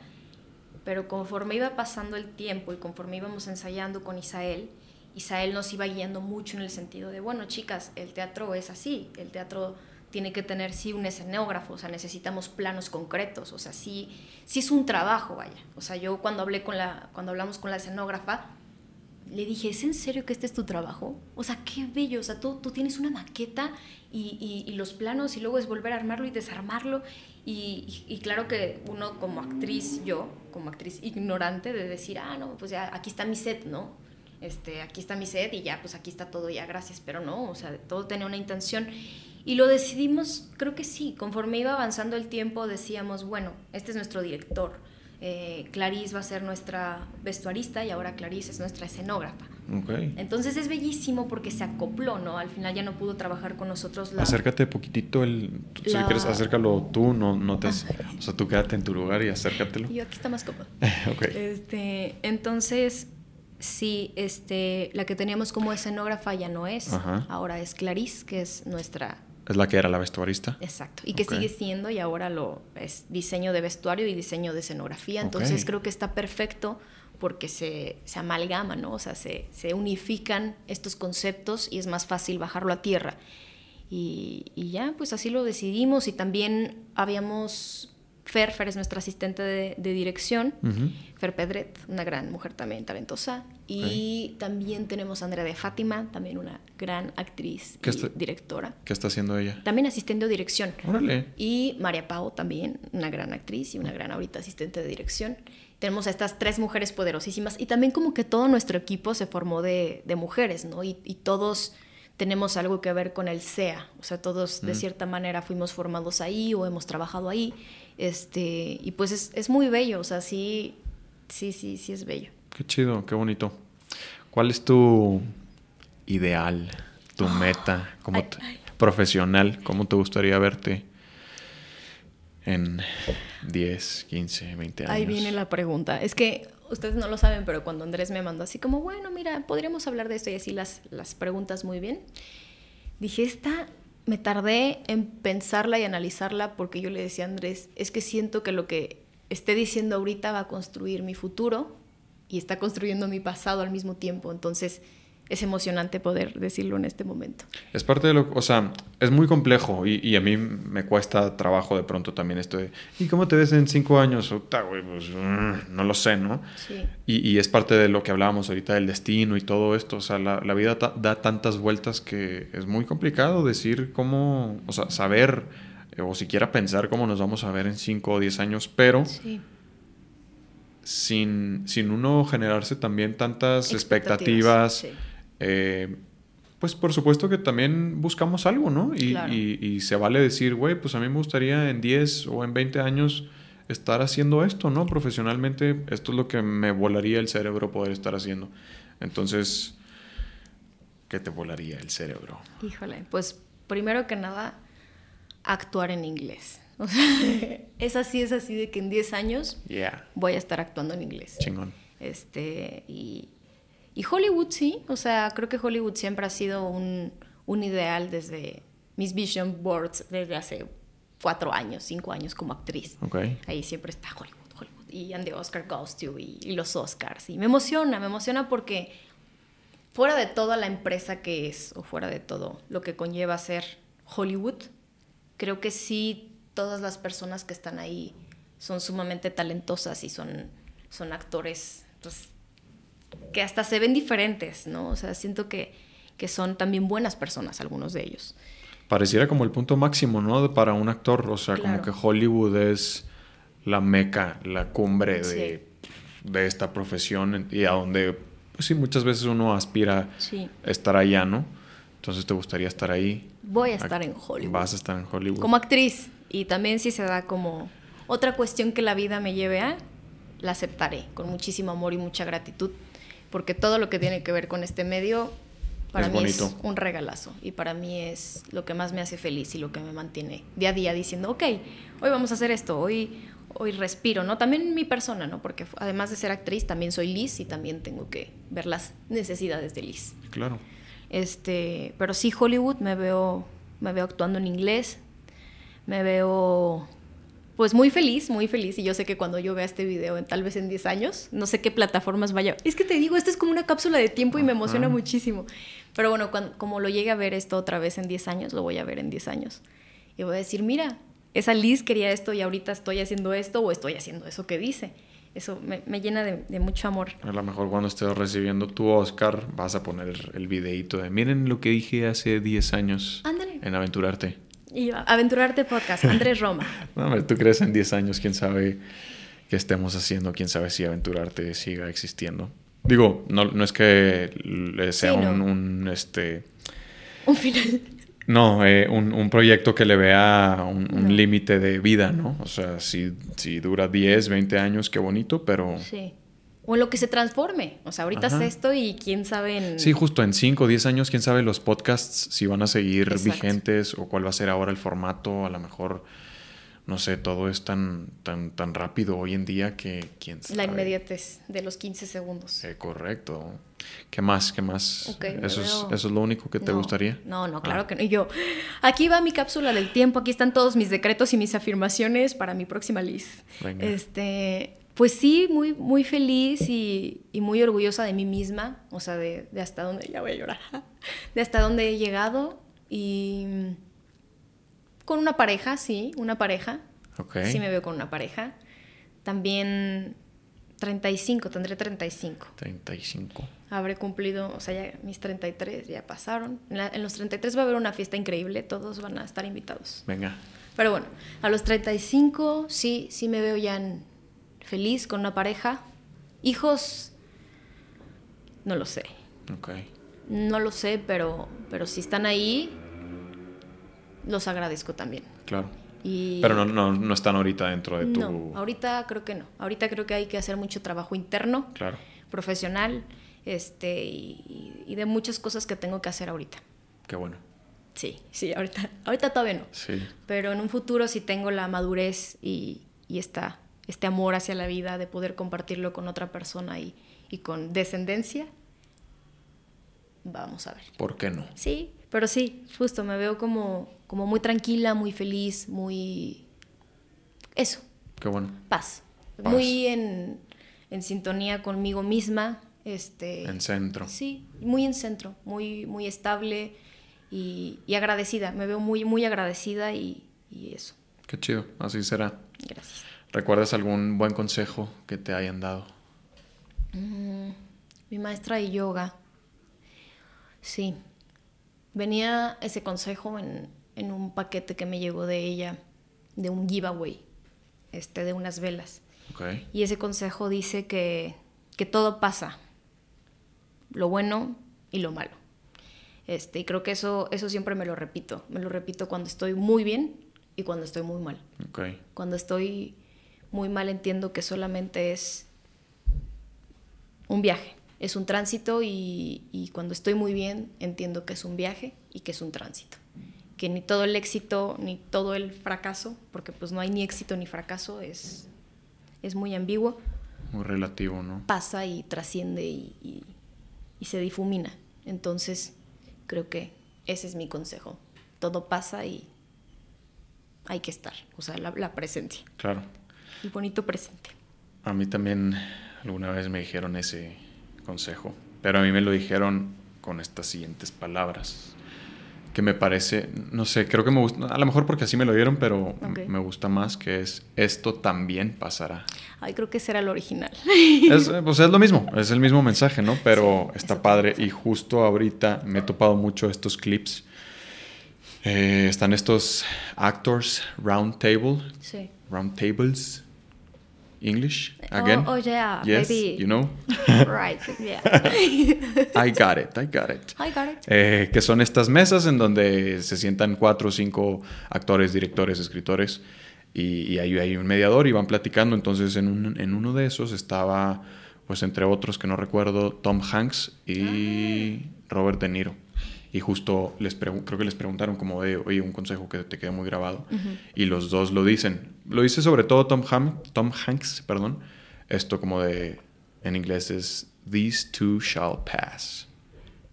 Speaker 2: Pero conforme iba pasando el tiempo y conforme íbamos ensayando con Isael, Isael nos iba guiando mucho en el sentido de, bueno, chicas, el teatro es así, el teatro tiene que tener sí un escenógrafo, o sea, necesitamos planos concretos, o sea, sí, sí es un trabajo, vaya. O sea, yo cuando hablé con la, cuando hablamos con la escenógrafa, le dije, ¿es en serio que este es tu trabajo? O sea, qué bello, o sea, tú, tú tienes una maqueta y, y- los planos y luego es volver a armarlo y desarmarlo. Y, y- y claro que uno como actriz, yo, como actriz ignorante, de decir, ah, no, pues ya aquí está mi set, ¿no? Este, aquí está mi set y ya, pues aquí está todo, ya, gracias, pero no, o sea, todo tenía una intención. Y lo decidimos, creo que sí, conforme iba avanzando el tiempo decíamos, bueno, este es nuestro director, eh, Clarice va a ser nuestra vestuarista y ahora Clarice es nuestra escenógrafa. Entonces es bellísimo porque se acopló, ¿no? Al final ya no pudo trabajar con nosotros la...
Speaker 1: Acércate poquitito el... Si
Speaker 2: La-
Speaker 1: quieres, acércalo tú, no, no te... O sea, tú quédate en tu lugar y acércatelo.
Speaker 2: Y aquí está más cómodo.
Speaker 1: ok.
Speaker 2: Este, entonces, sí, este, la que teníamos como escenógrafa ya no es,
Speaker 1: Ajá.
Speaker 2: ahora es Clarice, que es nuestra
Speaker 1: Es la que era la vestuarista.
Speaker 2: Exacto. Y que sigue siendo y ahora lo es diseño de vestuario y diseño de escenografía. Entonces creo que está perfecto porque se, se amalgaman, ¿no? O sea, se, se unifican estos conceptos y es más fácil bajarlo a tierra. Y, y ya, pues así lo decidimos. Y también habíamos. Fer, Fer es nuestra asistente de, de dirección. Fer Pedret, una gran mujer también talentosa. Y también tenemos a Andrea de Fátima, también una gran actriz
Speaker 1: ¿Qué
Speaker 2: y
Speaker 1: está-
Speaker 2: directora.
Speaker 1: ¿Qué está haciendo ella?
Speaker 2: También asistente de dirección.
Speaker 1: Órale.
Speaker 2: Y María Pau también, una gran actriz y una gran ahorita asistente de dirección. Tenemos a estas tres mujeres poderosísimas y también como que todo nuestro equipo se formó de, de mujeres, ¿no? Y, y todos tenemos algo que ver con el SEA, o sea, todos de cierta manera fuimos formados ahí o hemos trabajado ahí, este, y pues es, es muy bello, o sea, sí, sí, sí, sí es bello.
Speaker 1: Qué chido, qué bonito. ¿Cuál es tu ideal, tu meta como
Speaker 2: Ay,
Speaker 1: te-
Speaker 2: ay.
Speaker 1: profesional? ¿Cómo te gustaría verte en 10, 15, 20 años?
Speaker 2: Ahí viene la pregunta. Es que ustedes no lo saben, pero cuando Andrés me mandó así como, bueno, mira, podríamos hablar de esto y así las, las preguntas muy bien, dije, esta me tardé en pensarla y analizarla porque yo le decía a Andrés, es que siento que lo que esté diciendo ahorita va a construir mi futuro y está construyendo mi pasado al mismo tiempo. Entonces es emocionante poder decirlo en este momento.
Speaker 1: Es parte de lo, o sea, es muy complejo y, y a mí me cuesta trabajo de pronto también esto de, ¿y cómo te ves en cinco años? Güey, pues, mm, no lo sé, ¿no?
Speaker 2: Sí.
Speaker 1: Y, y es parte de lo que hablábamos ahorita del destino y todo esto. O sea, la, la vida ta- da tantas vueltas que es muy complicado decir cómo, o sea, saber eh, o siquiera pensar cómo nos vamos a ver en 5 o 10 años, pero
Speaker 2: Sí.
Speaker 1: Sin, sin uno generarse también tantas
Speaker 2: Expectativas,
Speaker 1: expectativas.
Speaker 2: sí.
Speaker 1: eh, pues por supuesto que también buscamos algo, ¿no? Y,
Speaker 2: Claro.
Speaker 1: y- y se vale decir, güey, pues a mí me gustaría en 10 o en 20 años estar haciendo esto, ¿no? Profesionalmente, esto es lo que me volaría el cerebro poder estar haciendo. Entonces, ¿qué te volaría el cerebro?
Speaker 2: Híjole, pues primero que nada, actuar en inglés. O sea, es así, es así de que en 10 años
Speaker 1: Yeah,
Speaker 2: voy a estar actuando en inglés.
Speaker 1: chingón.
Speaker 2: Este, y, y Hollywood sí, o sea, creo que Hollywood siempre ha sido un, un ideal desde mis vision boards desde hace cuatro años, cinco años como actriz. Ahí siempre está Hollywood, Hollywood. Y and the Oscar goes to, y, y los Oscars. Y me emociona, me emociona porque fuera de toda la empresa que es, o fuera de todo lo que conlleva ser Hollywood, creo que sí todas las personas que están ahí son sumamente talentosas y son, son actores pues, que hasta se ven diferentes, ¿no? O sea, siento que, que son también buenas personas algunos de ellos.
Speaker 1: Pareciera como el punto máximo, ¿no? Para un actor, o sea, como que Hollywood es la meca, la cumbre de, de esta profesión y a donde, pues sí, muchas veces uno aspira a estar allá, ¿no? Entonces te gustaría estar ahí.
Speaker 2: Voy a estar en Hollywood.
Speaker 1: Vas a estar en Hollywood.
Speaker 2: Como actriz. Y también si se da como otra cuestión que la vida me lleve a, la aceptaré con muchísimo amor y mucha gratitud. Porque todo lo que tiene que ver con este medio, para mí es un regalazo. Y para mí es lo que más me hace feliz y lo que me mantiene día a día diciendo, ok, hoy vamos a hacer esto, hoy, hoy respiro, ¿no? También mi persona, ¿no? Porque además de ser actriz, también soy Liz y también tengo que ver las necesidades de Liz.
Speaker 1: Claro.
Speaker 2: Este, pero sí, Hollywood me veo, me veo actuando en inglés, me veo pues muy feliz, muy feliz. Y yo sé que cuando yo vea este video, tal vez en 10 años, no sé qué plataformas vaya. Es que te digo, esto es como una cápsula de tiempo y me emociona muchísimo. Pero bueno, cuando, como lo llegue a ver esto otra vez en 10 años, lo voy a ver en 10 años. Y voy a decir, mira, esa Liz quería esto y ahorita estoy haciendo esto o estoy haciendo eso que dice. Eso me, llena de, mucho amor.
Speaker 1: A lo mejor cuando estés recibiendo tu Oscar vas a poner el videito de miren lo que dije hace 10 años en Aventurarte.
Speaker 2: Y Aventurarte Podcast, Andrés Roma.
Speaker 1: no, tú crees en 10 años, quién sabe qué estemos haciendo, quién sabe si Aventurarte siga existiendo. Digo, no, no es que sea un, este...
Speaker 2: Un final.
Speaker 1: No, eh, un, proyecto que le vea un, límite de vida, ¿no? O sea, si, si dura 10, 20 años, qué bonito, pero...
Speaker 2: Sí. O en lo que se transforme. O sea, ahorita es esto y quién sabe en...
Speaker 1: Sí, justo en 5 o 10 años, quién sabe los podcasts si van a seguir vigentes o cuál va a ser ahora el formato. A lo mejor, no sé, todo es tan, tan, tan rápido hoy en día que quién sabe.
Speaker 2: La inmediatez de los 15 segundos.
Speaker 1: Eh, correcto. ¿Qué más? ¿Qué más? ¿Eso, es, ¿Eso es lo único que te gustaría?
Speaker 2: No, no, claro ah. que no. Y yo, aquí va mi cápsula del tiempo, aquí están todos mis decretos y mis afirmaciones para mi próxima list. Este, pues sí, muy, muy feliz y, muy orgullosa de mí misma, o sea, de, hasta dónde, ya voy a llorar, de hasta dónde he llegado y con una pareja, sí, una pareja. Okay. Sí me veo con una pareja. También 35, tendré 35.
Speaker 1: 35.
Speaker 2: Habré cumplido, o sea, ya mis 33 ya pasaron. En, los 33 va a haber una fiesta increíble, todos van a estar invitados.
Speaker 1: Venga.
Speaker 2: Pero bueno, a los 35 sí, sí me veo ya feliz con una pareja. Hijos, no lo sé.
Speaker 1: Ok.
Speaker 2: No lo sé, pero, pero si están ahí, los agradezco también.
Speaker 1: Claro. Pero no, no, no, están ahorita dentro de tu...
Speaker 2: No, ahorita creo que no. Ahorita creo que hay que hacer mucho trabajo interno,
Speaker 1: claro.
Speaker 2: profesional, este, y, de muchas cosas que tengo que hacer ahorita.
Speaker 1: Qué bueno.
Speaker 2: Sí, sí, ahorita, ahorita todavía no.
Speaker 1: Sí.
Speaker 2: Pero en un futuro si tengo la madurez y, y esta, este amor hacia la vida de poder compartirlo con otra persona y, y con descendencia. Vamos a ver.
Speaker 1: ¿Por qué no?
Speaker 2: Sí, pero sí, justo me veo como, como muy tranquila, muy feliz, muy... Eso.
Speaker 1: Qué bueno.
Speaker 2: Paz. Muy en, en, sintonía conmigo misma. Este,
Speaker 1: en centro.
Speaker 2: Sí, muy en centro, muy, muy estable y, y agradecida. Me veo muy, muy agradecida y, y, eso.
Speaker 1: Qué chido, así será.
Speaker 2: Gracias.
Speaker 1: ¿Recuerdas algún buen consejo que te hayan dado?
Speaker 2: Mm, mi maestra de yoga. Sí, Venía ese consejo en, un paquete que me llegó de ella, de un giveaway, este, de unas velas. Y ese consejo dice que, todo pasa, lo bueno y lo malo. Este, y creo que eso, eso siempre me lo repito. Me lo repito cuando estoy muy bien y cuando estoy muy mal. Cuando estoy muy mal entiendo que solamente es un viaje es un tránsito y, cuando estoy muy bien entiendo que es un viaje y que es un tránsito. Que ni todo el éxito ni todo el fracaso, porque pues no hay ni éxito ni fracaso, es, es muy ambiguo.
Speaker 1: Muy relativo, ¿no?
Speaker 2: Pasa y trasciende y, se difumina. Entonces creo que ese es mi consejo. Todo pasa y hay que estar, o sea, la, la presencia.
Speaker 1: Claro.
Speaker 2: El bonito presente.
Speaker 1: A mí también alguna vez me dijeron ese, consejo, pero a mí me lo dijeron con estas siguientes palabras. que me parece, no sé, creo que me gusta, a lo mejor porque así me lo dieron, pero me gusta más que es esto también pasará.
Speaker 2: Ay, creo que ese era el original.
Speaker 1: Es, eh, pues es lo mismo, es el mismo mensaje, ¿no? Pero
Speaker 2: Sí,
Speaker 1: está padre y justo ahorita me he topado mucho estos clips. Eh, están estos actors round table,
Speaker 2: Sí.
Speaker 1: round tables, English again.
Speaker 2: Oh, oh, yeah,
Speaker 1: yes,
Speaker 2: baby.
Speaker 1: you know.
Speaker 2: Right, yeah.
Speaker 1: I got it, I got it.
Speaker 2: I got it.
Speaker 1: Eh, que son estas mesas en donde se sientan cuatro o cinco actores, directores, escritores y, y ahí hay un mediador y van platicando. Entonces en, un- en uno de esos estaba, pues entre otros que no recuerdo, Tom Hanks y Robert De Niro. Y justo les creo que les preguntaron como de, oye, un consejo que te quede muy grabado. Y los dos lo dicen. Lo dice sobre todo Tom, Ham- Tom Hanks, perdón. Esto como de, en inglés es, these two shall pass.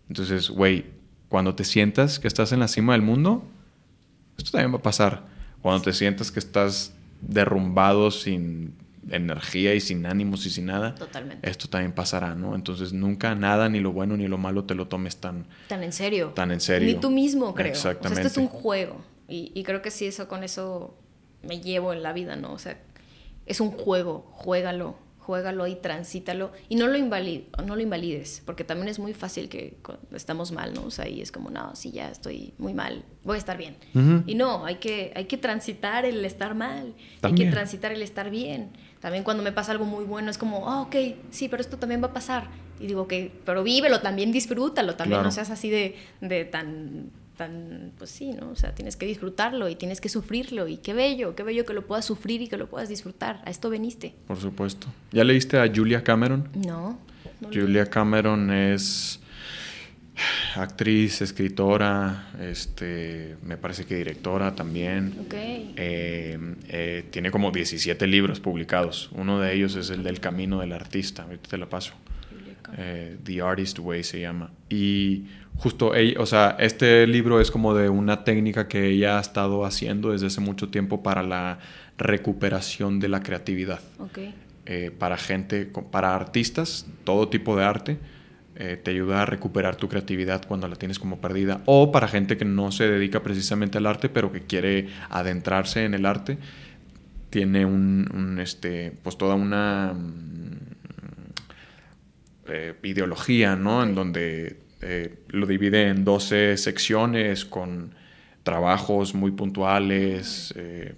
Speaker 1: Entonces, güey, cuando te sientas que estás en la cima del mundo, esto también va a pasar. Cuando te sientas que estás derrumbado sin energía y sin ánimos y sin nada,
Speaker 2: Totalmente.
Speaker 1: esto también pasará, ¿no? Entonces, nunca nada, ni lo bueno ni lo malo, te lo tomes tan,
Speaker 2: Tan en serio.
Speaker 1: tan en serio.
Speaker 2: Ni tú mismo, creo. O sea,
Speaker 1: Exactamente.
Speaker 2: esto es un juego. Y, y creo que sí, eso con eso me llevo en la vida, ¿no? O sea, es un juego. Juégalo, juégalo y transítalo. Y no lo, invalid no lo invalides, porque también es muy fácil que cuando estamos mal, ¿no? O sea, y es como, no, sí, ya estoy muy mal, voy a estar bien. Y no, hay que, hay que transitar el estar mal. Hay que transitar el estar bien. También cuando me pasa algo muy bueno es como, ah, ok, sí, pero esto también va a pasar. Y digo, ok, pero vívelo, también disfrútalo, también
Speaker 1: Claro.
Speaker 2: no seas así de, de tan, tan, pues sí, ¿no? O sea, tienes que disfrutarlo y tienes que sufrirlo. Y qué bello, qué bello que lo puedas sufrir y que lo puedas disfrutar. A esto veniste.
Speaker 1: Por supuesto. ¿Ya leíste a Julia Cameron?
Speaker 2: No.
Speaker 1: Julia Cameron es actriz, escritora, este, me parece que directora también.
Speaker 2: Ok.
Speaker 1: Eh, eh, tiene como 17 libros publicados. Uno de ellos es el del Camino del Artista. Ahorita te lo paso. Eh, The Artist Way se llama. Y justo, ella, o sea, este libro es como de una técnica que ella ha estado haciendo desde hace mucho tiempo para la recuperación de la creatividad.
Speaker 2: Ok.
Speaker 1: Eh, para gente, para artistas, todo tipo de arte, eh, te ayuda a recuperar tu creatividad cuando la tienes como perdida. O para gente que no se dedica precisamente al arte, pero que quiere adentrarse en el arte, tiene un, un, este, pues toda una mm, eh, ideología, ¿no? En donde eh, lo divide en 12 secciones con trabajos muy puntuales, eh,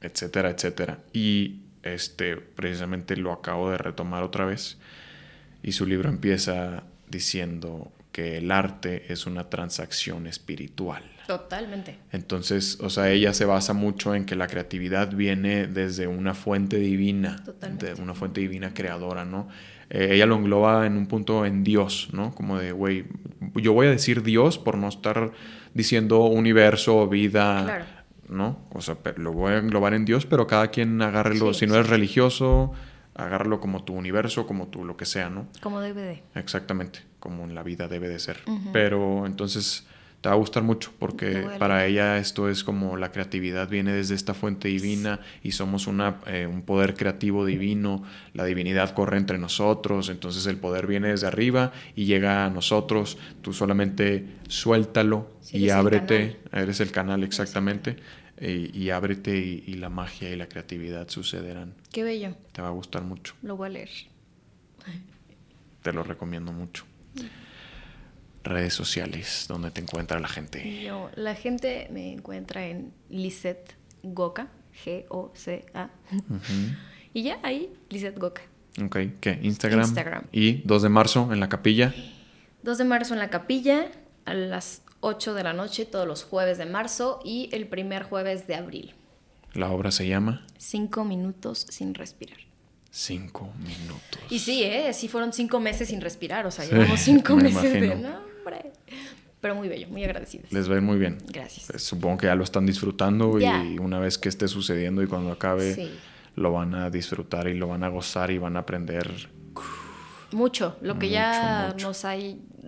Speaker 1: etcétera, etcétera. Y este, precisamente lo acabo de retomar otra vez. Y su libro empieza diciendo que el arte es una transacción espiritual.
Speaker 2: Totalmente.
Speaker 1: Entonces, o sea, ella se basa mucho en que la creatividad viene desde una fuente divina,
Speaker 2: Totalmente.
Speaker 1: de una fuente divina creadora, ¿no? Eh, ella lo engloba en un punto en Dios, ¿no? Como de, güey, yo voy a decir Dios por no estar diciendo universo, vida,
Speaker 2: Claro.
Speaker 1: ¿no? O sea, lo voy a englobar en Dios, pero cada quien agárrelo,
Speaker 2: Sí,
Speaker 1: si no
Speaker 2: sí.
Speaker 1: eres religioso, agárralo como tu universo, como tu lo que sea, ¿no?
Speaker 2: Como debe de.
Speaker 1: Exactamente, como en la vida debe de ser. Pero entonces te va a gustar mucho porque para ella esto es como la creatividad viene desde esta fuente divina y somos una, eh, un poder creativo divino, la divinidad corre entre nosotros, entonces el poder viene desde arriba y llega a nosotros, tú solamente suéltalo
Speaker 2: Sí,
Speaker 1: y
Speaker 2: eres el
Speaker 1: ábrete, eres el canal exactamente, y, y ábrete y, y la magia y la creatividad sucederán.
Speaker 2: Qué bello.
Speaker 1: Te va a gustar mucho,
Speaker 2: Lo voy a leer.
Speaker 1: te lo recomiendo mucho. Redes sociales, donde te encuentra la gente.
Speaker 2: Yo, la gente me encuentra en Lisette Goka, G-O-C-A.
Speaker 1: Ujú.
Speaker 2: Y ya, ahí, Lisette Goka.
Speaker 1: Ok, ¿qué? Instagram.
Speaker 2: Instagram.
Speaker 1: Y 2 de marzo en la capilla.
Speaker 2: 2 de marzo en la capilla, a las 8 de la noche, todos los jueves de marzo y el primer jueves de abril.
Speaker 1: La obra se llama
Speaker 2: Cinco minutos sin respirar.
Speaker 1: Cinco minutos.
Speaker 2: Y sí, ¿eh? Sí fueron cinco meses sin respirar, o sea,
Speaker 1: Sí,
Speaker 2: llevamos cinco
Speaker 1: me
Speaker 2: meses de...
Speaker 1: imagino.
Speaker 2: No, Pero muy bello, muy agradecidos.
Speaker 1: Les va a ir muy bien.
Speaker 2: Gracias.
Speaker 1: Eh, Supongo que ya lo están disfrutando y una vez que esté sucediendo y cuando acabe,
Speaker 2: Sí.
Speaker 1: lo van a disfrutar y lo van a gozar y van a aprender.
Speaker 2: Mucho, lo que ya
Speaker 1: Mucho,
Speaker 2: nos ha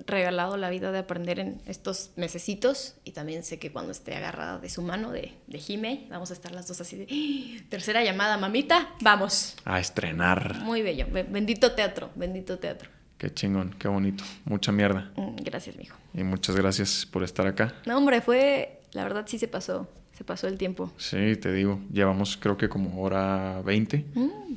Speaker 2: regalado la vida de aprender en estos mesecitos. Y también sé que cuando esté agarrada de su mano, de, de Jime, vamos a estar las dos así de "¡Ah! tercera llamada, mamita, vamos.
Speaker 1: A estrenar.
Speaker 2: Muy bello. Be- Bendito teatro, bendito teatro.
Speaker 1: Qué chingón, qué bonito. Mucha mierda.
Speaker 2: Mm, Gracias, mijo.
Speaker 1: Y muchas gracias por estar acá.
Speaker 2: No, hombre, fue, la verdad sí se pasó, se pasó el tiempo.
Speaker 1: Sí, te digo, llevamos creo que como hora 20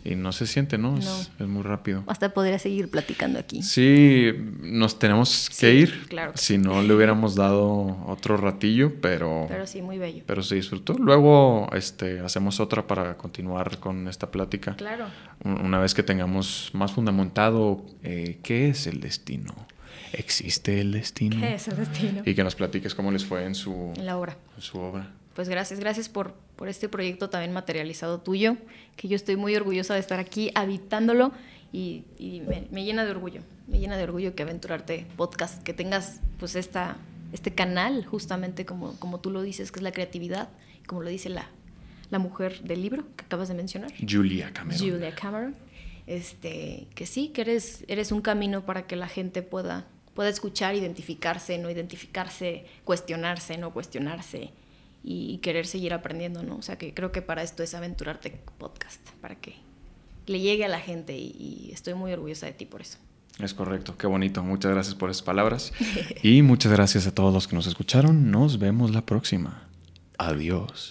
Speaker 1: y no se siente, ¿no? Es,
Speaker 2: No.
Speaker 1: es muy rápido.
Speaker 2: Hasta podría seguir platicando aquí.
Speaker 1: Sí, nos tenemos que
Speaker 2: Sí,
Speaker 1: ir.
Speaker 2: claro que
Speaker 1: Si no, le hubiéramos dado otro ratillo, pero,
Speaker 2: Pero sí, muy bello.
Speaker 1: pero se disfrutó. Luego este, hacemos otra para continuar con esta plática.
Speaker 2: Claro.
Speaker 1: Un- Una vez que tengamos más fundamentado eh, qué es el destino. ¿Existe el destino?
Speaker 2: ¿Qué es el destino?
Speaker 1: Y que nos platiques cómo les fue en su,
Speaker 2: En la obra.
Speaker 1: en su obra.
Speaker 2: Pues gracias, gracias por, por este proyecto también materializado tuyo, que yo estoy muy orgullosa de estar aquí habitándolo y, y me, me llena de orgullo, me llena de orgullo que Aventurarte Podcast, que tengas pues esta, este canal justamente como, como tú lo dices, que es la creatividad, como lo dice la, la mujer del libro que acabas de mencionar.
Speaker 1: Julia Cameron.
Speaker 2: Julia Cameron, este, que sí, que eres, eres un camino para que la gente pueda, pueda escuchar, identificarse, no identificarse, cuestionarse, no cuestionarse y querer seguir aprendiendo, ¿no? O sea, que creo que para esto es Aventurarte Podcast, para que le llegue a la gente y, y estoy muy orgullosa de ti por eso.
Speaker 1: Es correcto, qué bonito. Muchas gracias por esas palabras. y muchas gracias a todos los que nos escucharon. Nos vemos la próxima. Adiós.